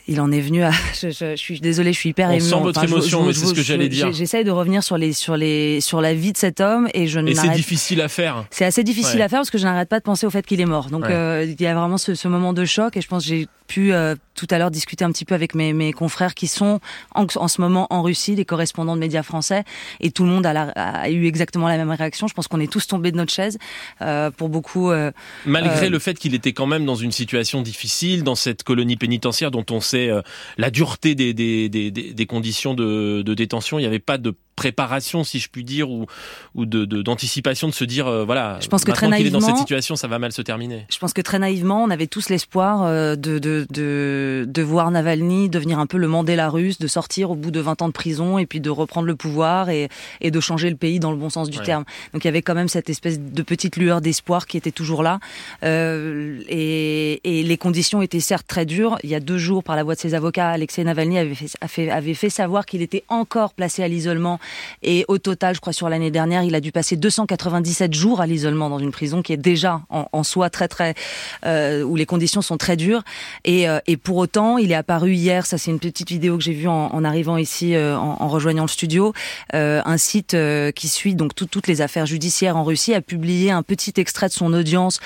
il en est venu à. (laughs) Je, suis désolée, je suis hyper On Sent votre émotion, mais c'est ce que j'allais dire. J'essaye de revenir sur les sur les sur la vie de cet homme et je. Et c'est difficile à faire. C'est assez difficile à faire parce que je n'arrête pas de penser au fait qu'il est mort. Donc euh, il y a vraiment ce, ce, moment de choc et je pense que j'ai pu euh, tout à l'heure discuter un petit peu avec mes, mes confrères qui sont en, en, ce moment en Russie, des correspondants de médias français, et tout le monde a, la, a eu exactement la même réaction. Je pense qu'on est tous tombés de notre chaise euh, pour beaucoup. Malgré le fait qu'il était quand même dans une situation difficile, dans cette colonie pénitentiaire dont on sait la dureté des, des, des, des conditions de, de détention, il n'y avait pas de préparation, si je puis dire, ou, ou de, d'anticipation de, se dire, euh, voilà, je pense que très naïvement, est dans cette situation, ça va mal se terminer. Je pense que très naïvement, on avait tous l'espoir euh, de, de, de, de, voir Navalny devenir un peu le Mandela russe, de sortir au bout de 20 ans de prison et puis de reprendre le pouvoir et, et de changer le pays dans le bon sens du terme. Donc il y avait quand même cette espèce de petite lueur d'espoir qui était toujours là. Euh, et, et, les conditions étaient certes très dures. Il y a deux jours, par la voix de ses avocats, Alexei Navalny avait fait, avait fait savoir qu'il était encore placé à l'isolement et au total, je crois sur l'année dernière, il a dû passer 297 jours à l'isolement dans une prison qui est déjà en, soi très très euh, où les conditions sont très dures. Et, euh, et, pour autant, il est apparu hier. Ça, c'est une petite vidéo que j'ai vue en, en, arrivant ici, euh, en, en, rejoignant le studio. Un site qui suit donc toutes les affaires judiciaires en Russie a publié un petit extrait de son audience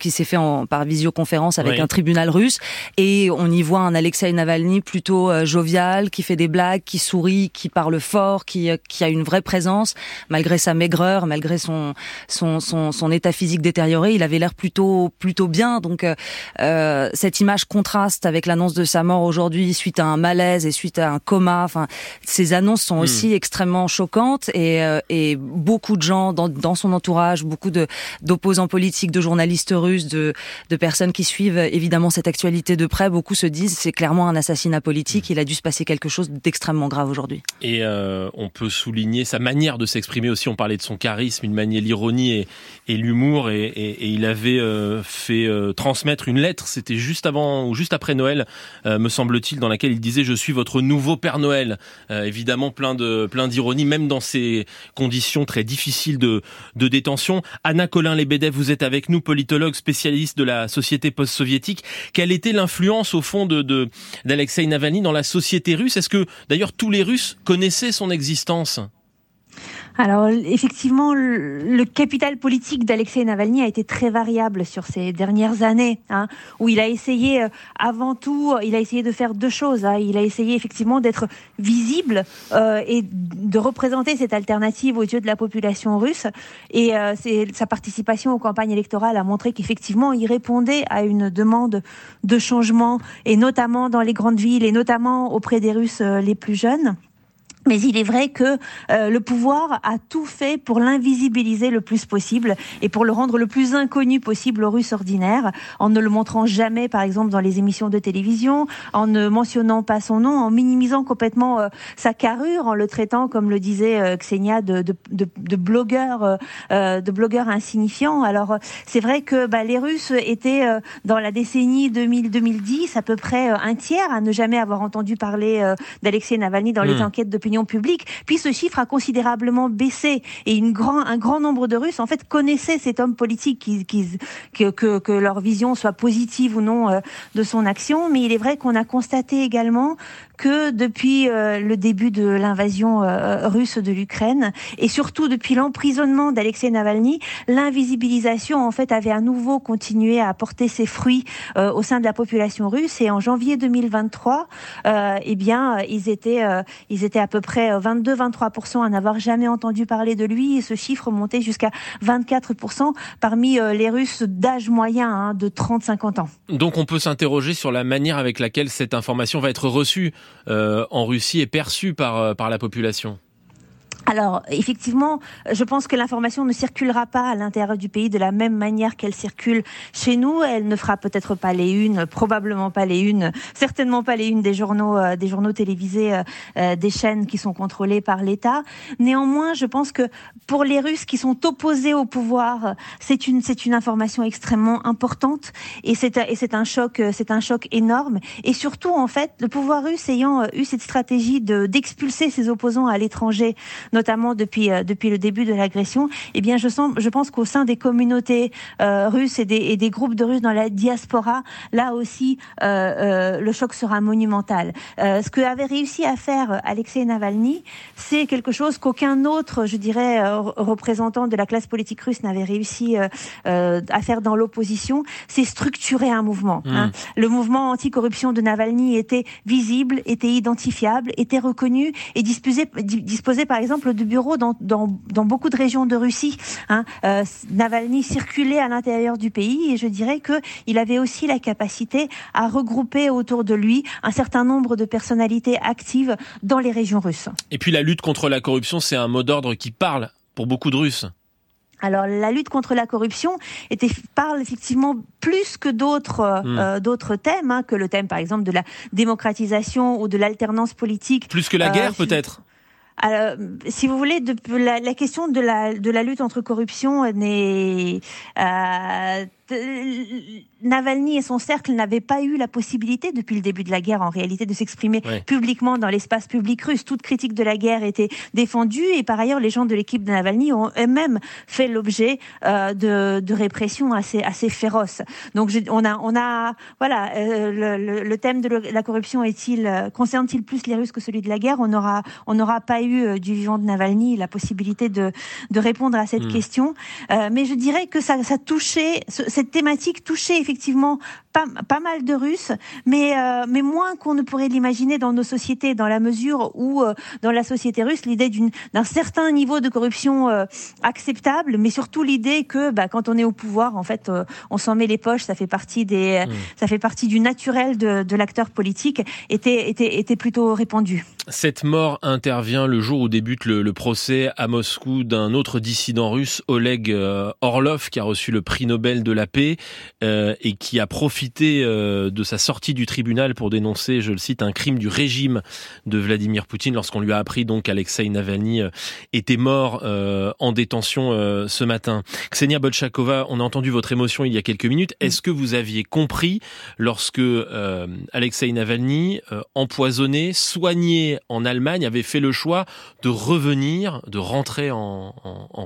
qui s'est fait en, par visioconférence avec un tribunal russe. Et on y voit un Alexei Navalny plutôt jovial, qui fait des blagues, qui sourit, qui parle fort qui, euh, qui a une vraie présence, malgré sa maigreur, malgré son, son, son, son état physique détérioré, il avait l'air plutôt, plutôt bien. Donc euh, euh cette image contraste avec l'annonce de sa mort aujourd'hui suite à un malaise et suite à un coma. Enfin, ces annonces sont hmm. aussi extrêmement choquantes et, euh, et beaucoup de gens dans, dans son entourage, beaucoup de d'opposants politiques, de journalistes russes, de, de personnes qui suivent évidemment cette actualité de près, beaucoup se disent c'est clairement un assassinat politique. Hmm. Il a dû se passer quelque chose d'extrêmement grave aujourd'hui. Et euh, on peut souligner sa manière de s'exprimer aussi. On parlait de son charisme, il maniait l'ironie et, et l'humour, et, il avait euh, fait euh, transmettre une lettre. C'était juste avant ou juste après Noël, me semble-t-il, dans laquelle il disait "Je suis votre nouveau Père Noël". évidemment, plein de plein d'ironie, même dans ces conditions très difficiles de, de détention. Anna Colin Lebedev, vous êtes avec nous, politologue spécialiste de la société post-soviétique. Quelle était l'influence au fond d'Alexei Navalny dans la société russe. Est-ce que d'ailleurs tous les Russes connaissaient son existence? Alors effectivement, le capital politique d'Alexei Navalny a été très variable sur ces dernières années, hein, où il a essayé, euh, avant tout, il a essayé de faire deux choses. Hein. Il a essayé effectivement d'être visible euh, et de représenter cette alternative aux yeux de la population russe. Et euh, sa participation aux campagnes électorales a montré qu'effectivement, il répondait à une demande de changement, et notamment dans les grandes villes, et notamment auprès des Russes les plus jeunes. Mais il est vrai que euh, le pouvoir a tout fait pour l'invisibiliser le plus possible et pour le rendre le plus inconnu possible aux Russes ordinaires, en ne le montrant jamais, par exemple, dans les émissions de télévision, en ne mentionnant pas son nom, en minimisant complètement euh, sa carrure, en le traitant, comme le disait euh, Xenia, de, de, de, de blogueur, de blogueur insignifiant. Alors c'est vrai que bah, les Russes étaient dans la décennie 2000-2010 à peu près un tiers à ne jamais avoir entendu parler d'Alexei Navalny dans les hmm. enquêtes puis ce chiffre a considérablement baissé. Et une grand, un grand nombre de Russes en fait connaissaient cet homme politique, qui, qui, que, que, que, leur vision soit positive ou non euh, de son action, mais il est vrai qu'on a constaté également que depuis euh, le début de l'invasion euh, russe de l'Ukraine et surtout depuis l'emprisonnement d'Alexei Navalny, l'invisibilisation en fait avait à nouveau continué à porter ses fruits euh, au sein de la population russe et en janvier 2023, eh bien ils étaient ils étaient à peu près 22-23% à n'avoir jamais entendu parler de lui et ce chiffre montait jusqu'à 24% parmi les Russes d'âge moyen hein, de 30-50 ans. Donc on peut s'interroger sur la manière avec laquelle cette information va être reçue en Russie est perçue par, euh, par la population alors, effectivement, je pense que l'information ne circulera pas à l'intérieur du pays de la même manière qu'elle circule chez nous. Elle ne fera peut-être pas les unes, probablement pas les unes, certainement pas les unes des journaux, euh, des journaux télévisés, euh, euh, des chaînes qui sont contrôlées par l'État. Néanmoins, je pense que pour les Russes qui sont opposés au pouvoir, c'est une, c'est une information extrêmement importante et c'est, et c'est un choc, c'est un choc énorme. Et surtout, en fait, le pouvoir russe ayant eu cette stratégie de, d'expulser ses opposants à l'étranger, notamment depuis euh, depuis le début de l'agression, eh bien je sens, je pense qu'au sein des communautés euh, russes et des, et des, groupes de Russes dans la diaspora, là aussi euh, le choc sera monumental. ce que avait réussi à faire Alexei Navalny, c'est quelque chose qu'aucun autre, je dirais, représentant de la classe politique russe n'avait réussi à faire dans l'opposition, c'est structurer un mouvement. Hein. Mmh. Le mouvement anticorruption de Navalny était visible, était identifiable, était reconnu et disposé, disposé par exemple de bureaux dans, dans, dans beaucoup de régions de Russie. Hein. Euh, Navalny circulait à l'intérieur du pays et je dirais que il avait aussi la capacité à regrouper autour de lui un certain nombre de personnalités actives dans les régions russes. Et puis la lutte contre la corruption, c'est un mot d'ordre qui parle pour beaucoup de Russes. Alors la lutte contre la corruption était, parle effectivement plus que d'autres euh, hmm. euh, d'autres thèmes, hein, que le thème par exemple de la démocratisation ou de l'alternance politique. Plus que la guerre euh, peut-être? Alors, si vous voulez, de, la, la, question de la, de la lutte entre corruption n'est euh, Navalny et son cercle n'avaient pas eu la possibilité depuis le début de la guerre en réalité de s'exprimer publiquement dans l'espace public russe. Toute critique de la guerre était défendue et par ailleurs les gens de l'équipe de Navalny ont eux-mêmes fait l'objet euh, de, de répression assez assez féroces. Donc on a on a voilà euh, le, le, thème de la corruption est-il euh, concerne-t-il plus les Russes que celui de la guerre? On n'aura on n'aura pas eu du vivant de Navalny la possibilité de de répondre à cette hmm. question. mais je dirais que ça ça touchait cette thématique touchait effectivement pas, pas mal de Russes, mais, euh, mais moins qu'on ne pourrait l'imaginer dans nos sociétés, dans la mesure où, euh, dans la société russe, l'idée d'un certain niveau de corruption euh, acceptable, mais surtout l'idée que bah, quand on est au pouvoir, en fait, on s'en met les poches, ça fait partie, des, mmh. ça fait partie du naturel de, de l'acteur politique, était, était, était plutôt répandue. Cette mort intervient le jour où débute le, le procès à Moscou d'un autre dissident russe, Oleg Orlov, qui a reçu le prix Nobel de la paix et qui a profité euh, de sa sortie du tribunal pour dénoncer, je le cite, un crime du régime de Vladimir Poutine lorsqu'on lui a appris donc qu'Alexei Navalny euh, était mort euh, en détention ce matin. Ksenia Bolchakova, on a entendu votre émotion il y a quelques minutes. Est-ce que vous aviez compris lorsque Alexei Navalny, empoisonné, soigné en Allemagne, avait fait le choix de revenir, de rentrer en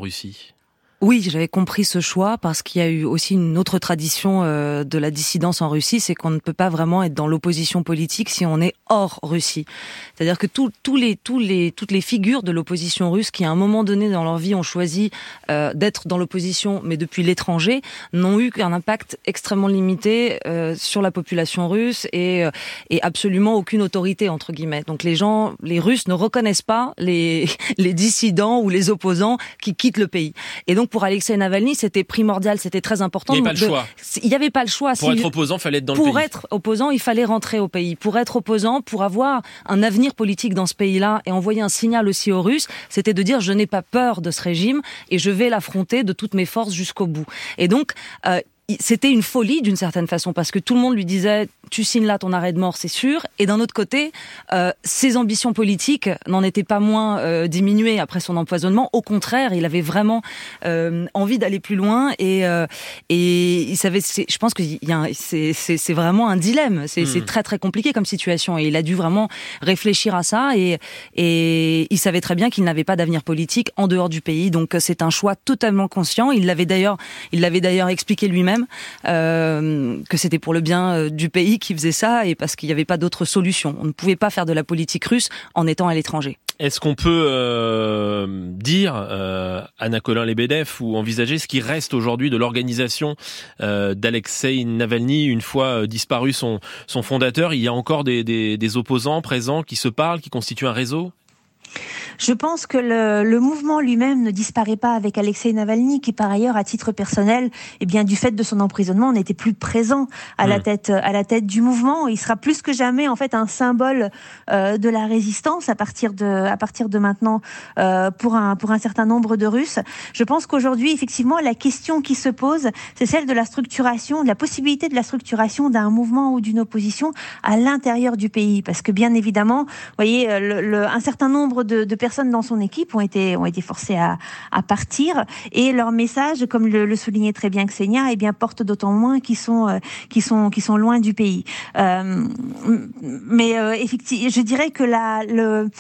Russie? Oui, j'avais compris ce choix parce qu'il y a eu aussi une autre tradition euh, de la dissidence en Russie, c'est qu'on ne peut pas vraiment être dans l'opposition politique si on est hors Russie. C'est-à-dire que tous les, tous les, toutes les figures de l'opposition russe qui à un moment donné dans leur vie ont choisi euh, d'être dans l'opposition, mais depuis l'étranger, n'ont eu qu'un impact extrêmement limité euh, sur la population russe et, et absolument aucune autorité entre guillemets. Donc les gens, les Russes ne reconnaissent pas les, (laughs) les dissidents ou les opposants qui quittent le pays. Et donc donc pour Alexei Navalny, c'était primordial, c'était très important. Il n'y avait pas le choix. Il n'y avait pas le choix. Pour être opposant, il fallait être dans le pays. Pour être opposant, il fallait rentrer au pays. Pour être opposant, pour avoir un avenir politique dans ce pays-là et envoyer un signal aussi aux Russes, c'était de dire je n'ai pas peur de ce régime et je vais l'affronter de toutes mes forces jusqu'au bout. Et donc, euh, c'était une folie d'une certaine façon parce que tout le monde lui disait tu signes là ton arrêt de mort c'est sûr. Et d'un autre côté euh, ses ambitions politiques n'en étaient pas moins euh, diminuées après son empoisonnement. Au contraire il avait vraiment euh, envie d'aller plus loin et euh, et il savait je pense que c'est c'est vraiment un dilemme. C'est mmh. très très compliqué comme situation et il a dû vraiment réfléchir à ça et et il savait très bien qu'il n'avait pas d'avenir politique en dehors du pays. Donc c'est un choix totalement conscient. Il l'avait d'ailleurs il l'avait d'ailleurs expliqué lui-même euh, que c'était pour le bien euh, du pays qui faisait ça et parce qu'il n'y avait pas d'autre solution. On ne pouvait pas faire de la politique russe en étant à l'étranger. Est-ce qu'on peut euh, dire, euh, Anna Colin-Lebedev, ou envisager ce qui reste aujourd'hui de l'organisation d'Alexei Navalny une fois disparu son, son fondateur? Il y a encore des, des opposants présents qui se parlent, qui constituent un réseau? Je pense que le, le mouvement lui-même ne disparaît pas avec Alexei Navalny, qui par ailleurs, à titre personnel, eh bien du fait de son emprisonnement, n'était plus présent à la hmm. tête à la tête du mouvement. Il sera plus que jamais en fait un symbole euh, de la résistance à partir de à partir de maintenant euh, pour un pour un certain nombre de Russes. Je pense qu'aujourd'hui, effectivement, la question qui se pose, c'est celle de la structuration, de la possibilité de la structuration d'un mouvement ou d'une opposition à l'intérieur du pays, parce que bien évidemment, vous voyez, le, le, un certain nombre de, de personnes dans son équipe ont été, ont été forcées à, à partir et leur message, comme le, le soulignait très bien Xenia, eh bien, porte d'autant moins qu'ils sont, euh, qui sont, qui sont loin du pays. Euh, mais euh, effectivement, je dirais que la, le,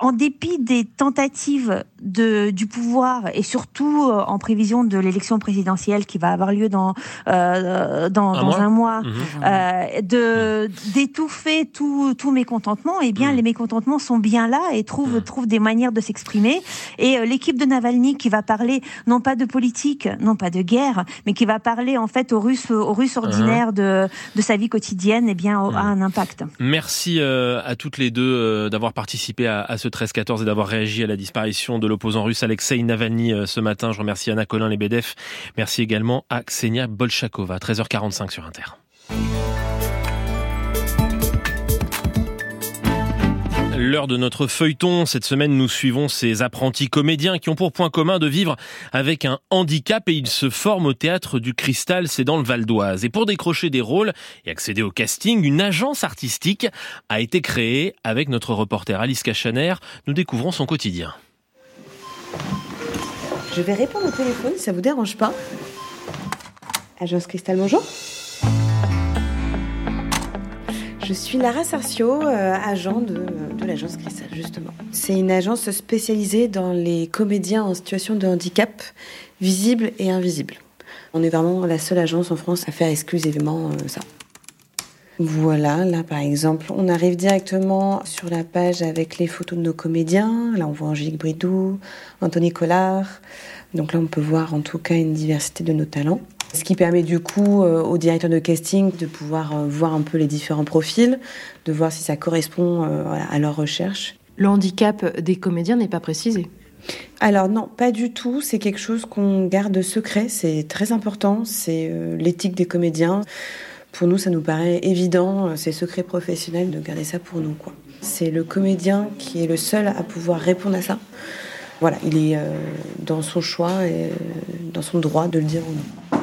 en dépit des tentatives de, du pouvoir et surtout euh, en prévision de l'élection présidentielle qui va avoir lieu dans, dans, un, dans mois. un mois, mmh. euh, de d'étouffer tout, tout mécontentement, eh bien, mmh. les mécontentements sont bien là et trouvent, trouvent des manières de s'exprimer. Et euh, l'équipe de Navalny qui va parler non pas de politique, non pas de guerre, mais qui va parler en fait aux Russes, aux Russes ordinaires de, de sa vie quotidienne, eh bien, a un impact. Merci euh, à toutes les deux euh, d'avoir participé à, à ce 13-14 et d'avoir réagi à la disparition de l'opposant russe Alexei Navalny ce matin. Je remercie Anna Colin Lebedev. Merci également à Ksenia Bolchakova. 13h45 sur Inter. L'heure de notre feuilleton. Cette semaine, nous suivons ces apprentis comédiens qui ont pour point commun de vivre avec un handicap et ils se forment au théâtre du Cristal, c'est dans le Val d'Oise. Et pour décrocher des rôles et accéder au casting, une agence artistique a été créée avec notre reporter Alice Cachaner. Nous découvrons son quotidien. Je vais répondre au téléphone, ça vous dérange pas? Agence Cristal, bonjour. Je suis Lara Sarcio, euh, agent de, l'agence Cristal, justement. C'est une agence spécialisée dans les comédiens en situation de handicap, visibles et invisibles. On est vraiment la seule agence en France à faire exclusivement euh, ça. Voilà, là par exemple, on arrive directement sur la page avec les photos de nos comédiens. Là, on voit Angélique Bridou, Anthony Collard. Donc là, on peut voir en tout cas une diversité de nos talents. Ce qui permet du coup euh, au directeur de casting de pouvoir euh, voir un peu les différents profils, de voir si ça correspond euh, à leur recherche. Le handicap des comédiens n'est pas précisé alors non, pas du tout. C'est quelque chose qu'on garde secret. C'est très important. C'est l'éthique des comédiens. Pour nous, ça nous paraît évident. C'est secret professionnel de garder ça pour nous. Quoi. C'est le comédien qui est le seul à pouvoir répondre à ça. Voilà, il est dans son choix et dans son droit de le dire ou non.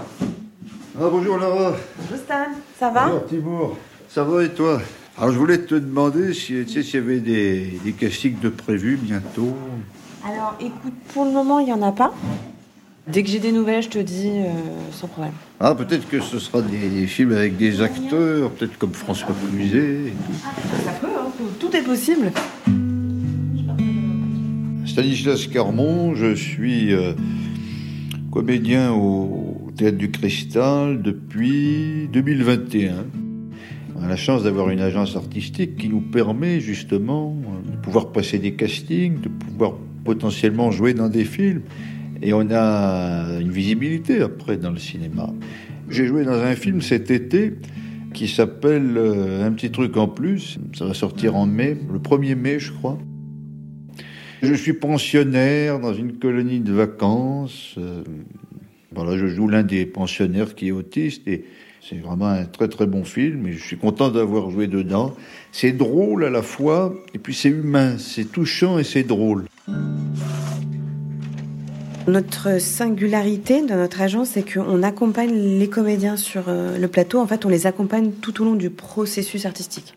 Ah, bonjour Lara. Bonjour Stan, ça va Bonjour Thibault. Ça va et toi? Alors je voulais te demander si tu sais s'il y avait des, des castings de prévus bientôt. Alors écoute, pour le moment il n'y en a pas. Dès que j'ai des nouvelles, je te dis euh, sans problème. Ah, peut-être que ce sera des films avec des acteurs, peut-être comme François Cluzet. Ah, ça peut, hein, tout est possible. Stanislas Carmon, je suis euh, comédien au Théâtre du Cristal depuis 2021. On a la chance d'avoir une agence artistique qui nous permet justement de pouvoir passer des castings, de pouvoir potentiellement jouer dans des films. Et on a une visibilité après dans le cinéma. J'ai joué dans un film cet été qui s'appelle euh, Un petit truc en plus. Ça va sortir en mai, le 1er mai je crois. Je suis pensionnaire dans une colonie de vacances. Voilà, je joue l'un des pensionnaires qui est autiste et c'est vraiment un très très bon film et je suis content d'avoir joué dedans. C'est drôle à la fois et puis c'est humain, c'est touchant et c'est drôle. Notre singularité dans notre agence, c'est qu'on accompagne les comédiens sur euh, le plateau. En fait, on les accompagne tout au long du processus artistique.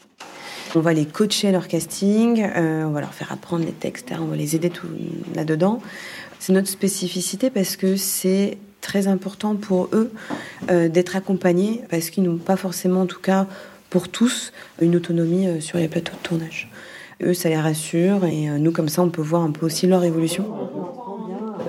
On va les coacher leur casting, euh, on va leur faire apprendre les textes, on va les aider là-dedans. C'est notre spécificité parce que c'est très important pour eux euh, d'être accompagnés parce qu'ils n'ont pas forcément, en tout cas pour tous, une autonomie sur les plateaux de tournage. Eux, ça les rassure et nous, comme ça, on peut voir un peu aussi leur évolution.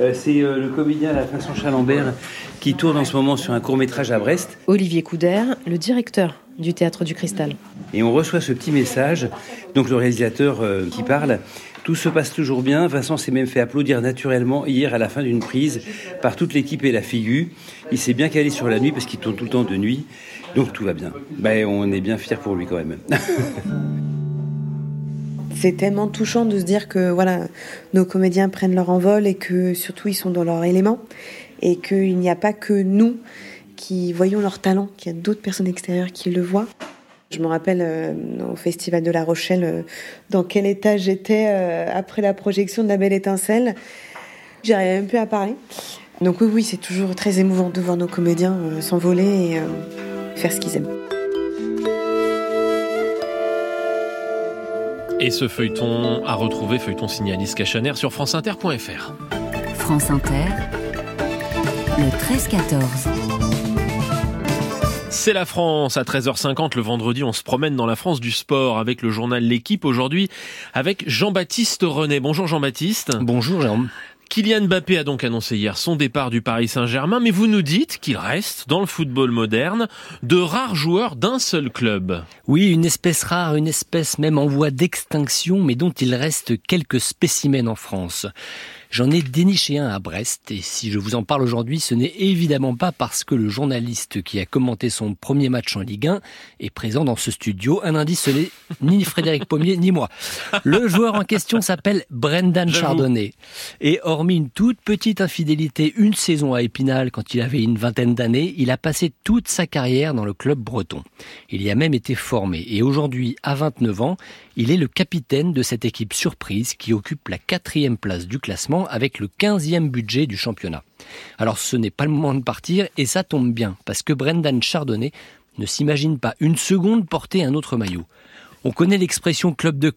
Euh, c'est euh, le comédien la Vincent Chalambert qui tourne en ce moment sur un court métrage à Brest. Olivier Couder, le directeur du Théâtre du Cristal. Et on reçoit ce petit message, donc le réalisateur euh, qui parle. Tout se passe toujours bien. Vincent s'est même fait applaudir naturellement hier à la fin d'une prise par toute l'équipe et la figure. Il s'est bien calé sur la nuit parce qu'il tourne tout le temps de nuit. Donc tout va bien. Ben, on est bien fiers pour lui quand même. (laughs) c'est tellement touchant de se dire que voilà, nos comédiens prennent leur envol et que surtout ils sont dans leur élément et qu'il n'y a pas que nous qui voyons leur talent, qu'il y a d'autres personnes extérieures qui le voient. Je me rappelle euh, au Festival de La Rochelle euh, dans quel état j'étais euh, après la projection de La Belle Étincelle. J'arrivais même plus à parler. Donc oui, oui, c'est toujours très émouvant de voir nos comédiens s'envoler et faire ce qu'ils aiment. Et ce feuilleton à retrouver, feuilleton signaliste Cachaner sur franceinter.fr. France Inter, le 13-14. C'est la France. À 13h50 le vendredi, on se promène dans la France du sport avec le journal L'équipe aujourd'hui avec Jean-Baptiste René. Bonjour Jean-Baptiste. Bonjour Jérôme. Kylian Mbappé a donc annoncé hier son départ du Paris Saint-Germain, mais vous nous dites qu'il reste, dans le football moderne, de rares joueurs d'un seul club. Oui, une espèce rare, une espèce même en voie d'extinction, mais dont il reste quelques spécimens en France. J'en ai déniché un à Brest et si je vous en parle aujourd'hui, ce n'est évidemment pas parce que le journaliste qui a commenté son premier match en Ligue 1 est présent dans ce studio. Un indice, ce n'est ni Frédéric Pommier ni moi. Le joueur en question s'appelle Brendan Chardonnay. Et hormis une toute petite infidélité, une saison à Épinal quand il avait une vingtaine d'années, il a passé toute sa carrière dans le club breton. Il y a même été formé et aujourd'hui, à 29 ans, il est le capitaine de cette équipe surprise qui occupe la quatrième place du classement avec le 15e budget du championnat. Alors ce n'est pas le moment de partir et ça tombe bien parce que Brendan Chardonnay ne s'imagine pas une seconde porter un autre maillot. On connaît l'expression club de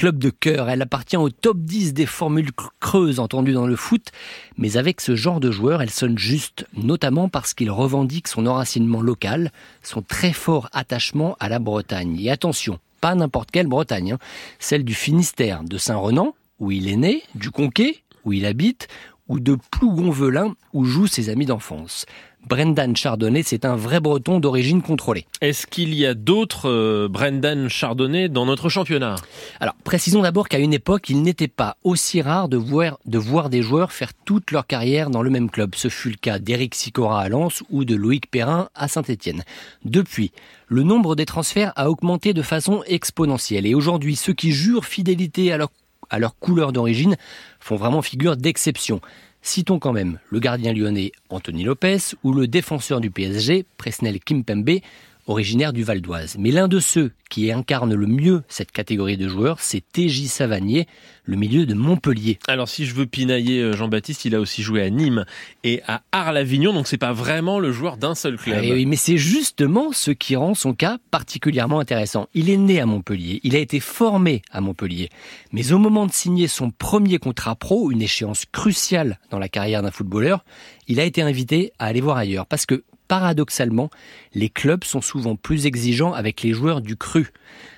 club de cœur, elle appartient au top 10 des formules creuses entendues dans le foot, mais avec ce genre de joueur, elle sonne juste, notamment parce qu'il revendique son enracinement local, son très fort attachement à la Bretagne. Et attention, pas n'importe quelle Bretagne, hein. celle du Finistère, de Saint-Renan, où il est né, du Conquet, où il habite, ou de Plougonvelin, où jouent ses amis d'enfance. Brendan Chardonnay, c'est un vrai breton d'origine contrôlée. Est-ce qu'il y a d'autres euh, Brendan Chardonnay dans notre championnat? Alors, précisons d'abord qu'à une époque, il n'était pas aussi rare de voir, de voir des joueurs faire toute leur carrière dans le même club. Ce fut le cas d'Éric Sicora à Lens ou de Loïc Perrin à Saint-Étienne. Depuis, le nombre des transferts a augmenté de façon exponentielle et aujourd'hui, ceux qui jurent fidélité à leur, à leur couleur d'origine font vraiment figure d'exception. Citons quand même le gardien lyonnais Anthony Lopez ou le défenseur du PSG Presnel Kimpembe originaire du Val d'Oise. Mais l'un de ceux qui incarne le mieux cette catégorie de joueurs, c'est TJ Savanier, le milieu de Montpellier. Alors si je veux pinailler euh, Jean-Baptiste, il a aussi joué à Nîmes et à Arles-Avignon, donc c'est pas vraiment le joueur d'un seul club. Eh oui, mais c'est justement ce qui rend son cas particulièrement intéressant. Il est né à Montpellier, il a été formé à Montpellier, mais au moment de signer son premier contrat pro, une échéance cruciale dans la carrière d'un footballeur, il a été invité à aller voir ailleurs parce que paradoxalement, les clubs sont souvent plus exigeants avec les joueurs du cru.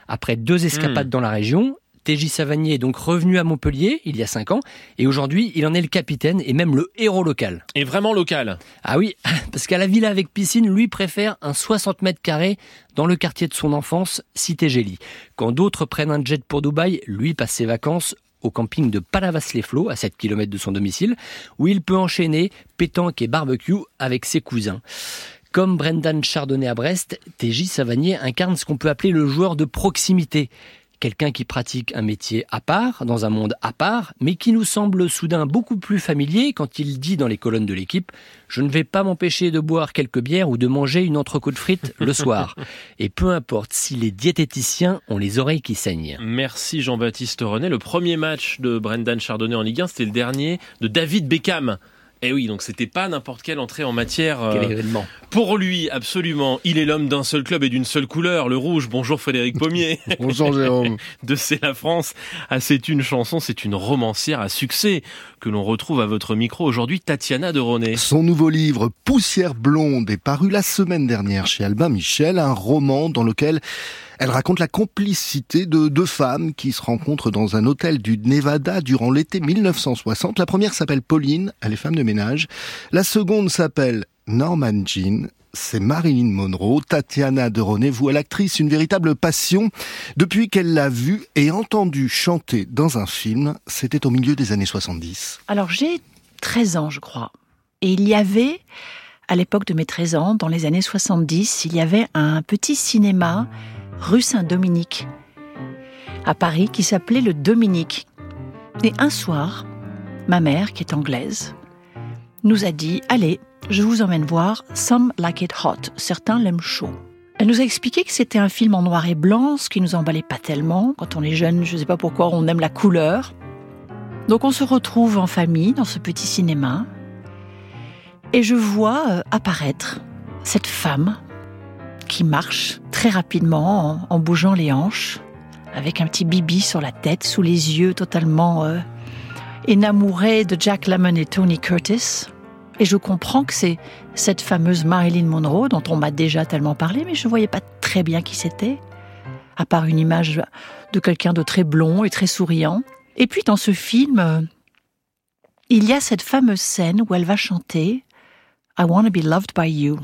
Après deux escapades hmm. dans la région, TJ Savanier est donc revenu à Montpellier il y a cinq ans et aujourd'hui il en est le capitaine et même le héros local. Et vraiment local Ah oui, (laughs) parce qu'à la villa avec piscine, lui préfère un 60 mètres carrés dans le quartier de son enfance, Cité Gélie. Quand d'autres prennent un jet pour Dubaï, lui passe ses vacances au camping de Palavas-les-Flots, à 7 km de son domicile, où il peut enchaîner pétanque et barbecue avec ses cousins. Comme Brendan Chardonnay à Brest, TJ Savanier incarne ce qu'on peut appeler le joueur de proximité, quelqu'un qui pratique un métier à part, dans un monde à part, mais qui nous semble soudain beaucoup plus familier quand il dit dans les colonnes de l'équipe Je ne vais pas m'empêcher de boire quelques bières ou de manger une entrecôte frite le soir. Et peu importe si les diététiciens ont les oreilles qui saignent. Merci Jean-Baptiste René. Le premier match de Brendan Chardonnay en Ligue 1, c'était le dernier de David Beckham. Eh oui, donc c'était pas n'importe quelle entrée en matière. Quel événement. Pour lui, absolument. Il est l'homme d'un seul club et d'une seule couleur, le rouge. Bonjour Frédéric Pommier. (laughs) Bonjour Jérôme. (laughs) De C'est la France à C'est une chanson, c'est une romancière à succès que l'on retrouve à votre micro aujourd'hui, Tatiana de Ronet. Son nouveau livre, Poussière blonde, est paru la semaine dernière chez Albin Michel, un roman dans lequel elle raconte la complicité de deux femmes qui se rencontrent dans un hôtel du Nevada durant l'été 1960. La première s'appelle Pauline, elle est femme de ménage. La seconde s'appelle Norman Jean. C'est Marilyn Monroe, Tatiana de René, vous à l'actrice, une véritable passion. Depuis qu'elle l'a vue et entendue chanter dans un film, c'était au milieu des années 70. Alors j'ai 13 ans, je crois. Et il y avait, à l'époque de mes 13 ans, dans les années 70, il y avait un petit cinéma rue Saint-Dominique, à Paris, qui s'appelait le Dominique. Et un soir, ma mère, qui est anglaise, nous a dit Allez, je vous emmène voir Some Like It Hot. Certains l'aiment chaud. Elle nous a expliqué que c'était un film en noir et blanc, ce qui nous emballait pas tellement. Quand on est jeune, je ne sais pas pourquoi, on aime la couleur. Donc on se retrouve en famille dans ce petit cinéma. Et je vois euh, apparaître cette femme qui marche très rapidement en, bougeant les hanches, avec un petit bibi sur la tête, sous les yeux totalement euh, de Jack Lemmon et Tony Curtis. Et je comprends que c'est cette fameuse Marilyn Monroe dont on m'a déjà tellement parlé, mais je ne voyais pas très bien qui c'était, à part une image de quelqu'un de très blond et très souriant. Et puis dans ce film, il y a cette fameuse scène où elle va chanter I Wanna Be Loved by You.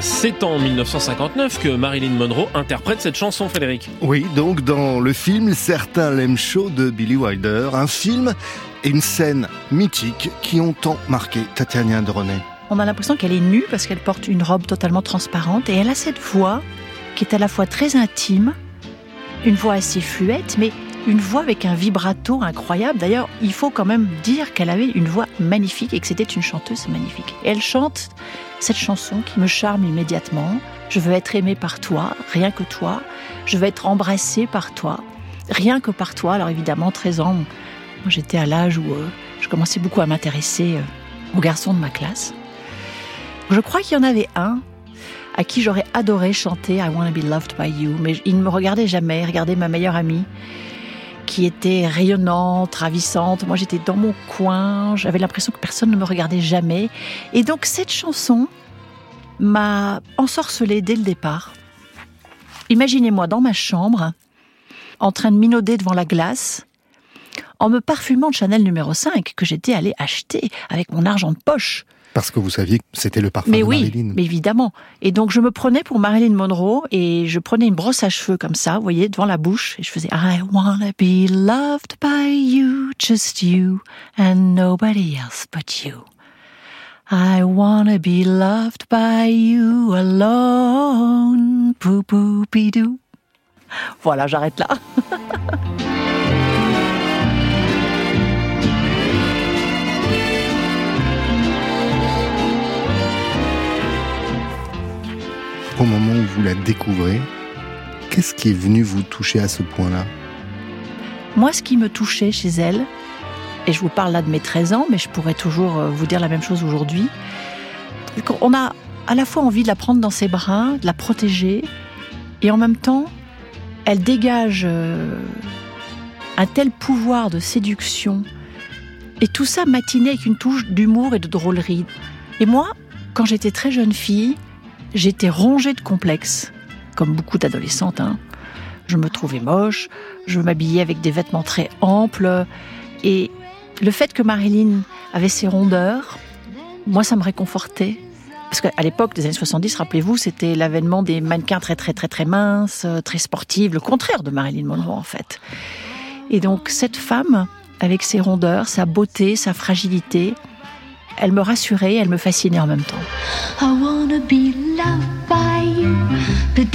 C'est en 1959 que Marilyn Monroe interprète cette chanson, Frédéric. Oui, donc dans le film Certains l'aiment chaud de Billy Wilder, un film et une scène mythique qui ont tant marqué Tatiana de René. On a l'impression qu'elle est nue parce qu'elle porte une robe totalement transparente et elle a cette voix qui est à la fois très intime, une voix assez fluette, mais une voix avec un vibrato incroyable. D'ailleurs, il faut quand même dire qu'elle avait une voix magnifique et que c'était une chanteuse magnifique. Et elle chante cette chanson qui me charme immédiatement. Je veux être aimée par toi, rien que toi. Je veux être embrassée par toi, rien que par toi. Alors évidemment, 13 ans, j'étais à l'âge où euh, je commençais beaucoup à m'intéresser euh, aux garçons de ma classe. Je crois qu'il y en avait un à qui j'aurais adoré chanter I Wanna Be Loved by You, mais il ne me regardait jamais, il regardait ma meilleure amie qui était rayonnante, ravissante. Moi, j'étais dans mon coin, j'avais l'impression que personne ne me regardait jamais. Et donc, cette chanson m'a ensorcelée dès le départ. Imaginez-moi dans ma chambre, en train de minauder devant la glace, en me parfumant de Chanel numéro 5 que j'étais allée acheter avec mon argent de poche. Parce que vous saviez que c'était le parfum mais de oui, Marilyn. Mais évidemment. Et donc je me prenais pour Marilyn Monroe et je prenais une brosse à cheveux comme ça, vous voyez, devant la bouche et je faisais I wanna be loved by you, just you and nobody else but you. I wanna be loved by you alone. Pou pou bidou. Voilà, j'arrête là. (laughs) la Qu'est-ce qui est venu vous toucher à ce point-là? Moi, ce qui me touchait chez elle, et je vous parle là de mes 13 ans, mais je pourrais toujours euh, vous dire la même chose aujourd'hui, on a à la fois envie de la prendre dans ses bras, de la protéger, et en même temps, elle dégage euh, un tel pouvoir de séduction, et tout ça matiné avec une touche d'humour et de drôlerie. Et moi, quand j'étais très jeune fille, j'étais rongée de complexes, comme beaucoup d'adolescentes. Hein. Je me trouvais moche, je m'habillais avec des vêtements très amples, et le fait que Marilyn avait ses rondeurs, moi, ça me réconfortait. Parce qu'à l'époque des années 70, rappelez-vous, c'était l'avènement des mannequins très très très très minces, très sportives, le contraire de Marilyn Monroe en fait. Et donc cette femme, avec ses rondeurs, sa beauté, sa fragilité, elle me rassurait, elle me fascinait en même temps. I wanna be loved by you. The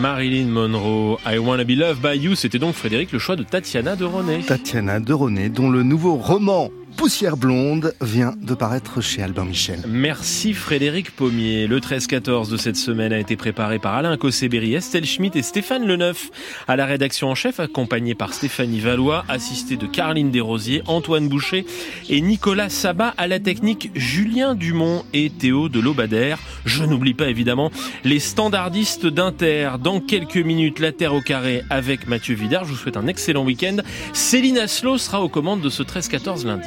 Marilyn Monroe, I Wanna Be Loved by You, c'était donc Frédéric le choix de Tatiana de René. Tatiana de René, dont le nouveau roman Poussière blonde vient de paraître chez Albin Michel. Merci Frédéric Pommier. Le 13-14 de cette semaine a été préparé par Alain Cossé-Berry, Estelle Schmitt et Stéphane Leneuf. À la rédaction en chef, accompagné par Stéphanie Valois, assisté de Caroline Desrosiers, Antoine Boucher et Nicolas Sabat. À la technique, Julien Dumont et Théo de Lobadère. Je n'oublie pas évidemment les standardistes d'Inter. Dans quelques minutes, la Terre au carré avec Mathieu Vidard. Je vous souhaite un excellent week-end. Céline Aslo sera aux commandes de ce 13-14 lundi.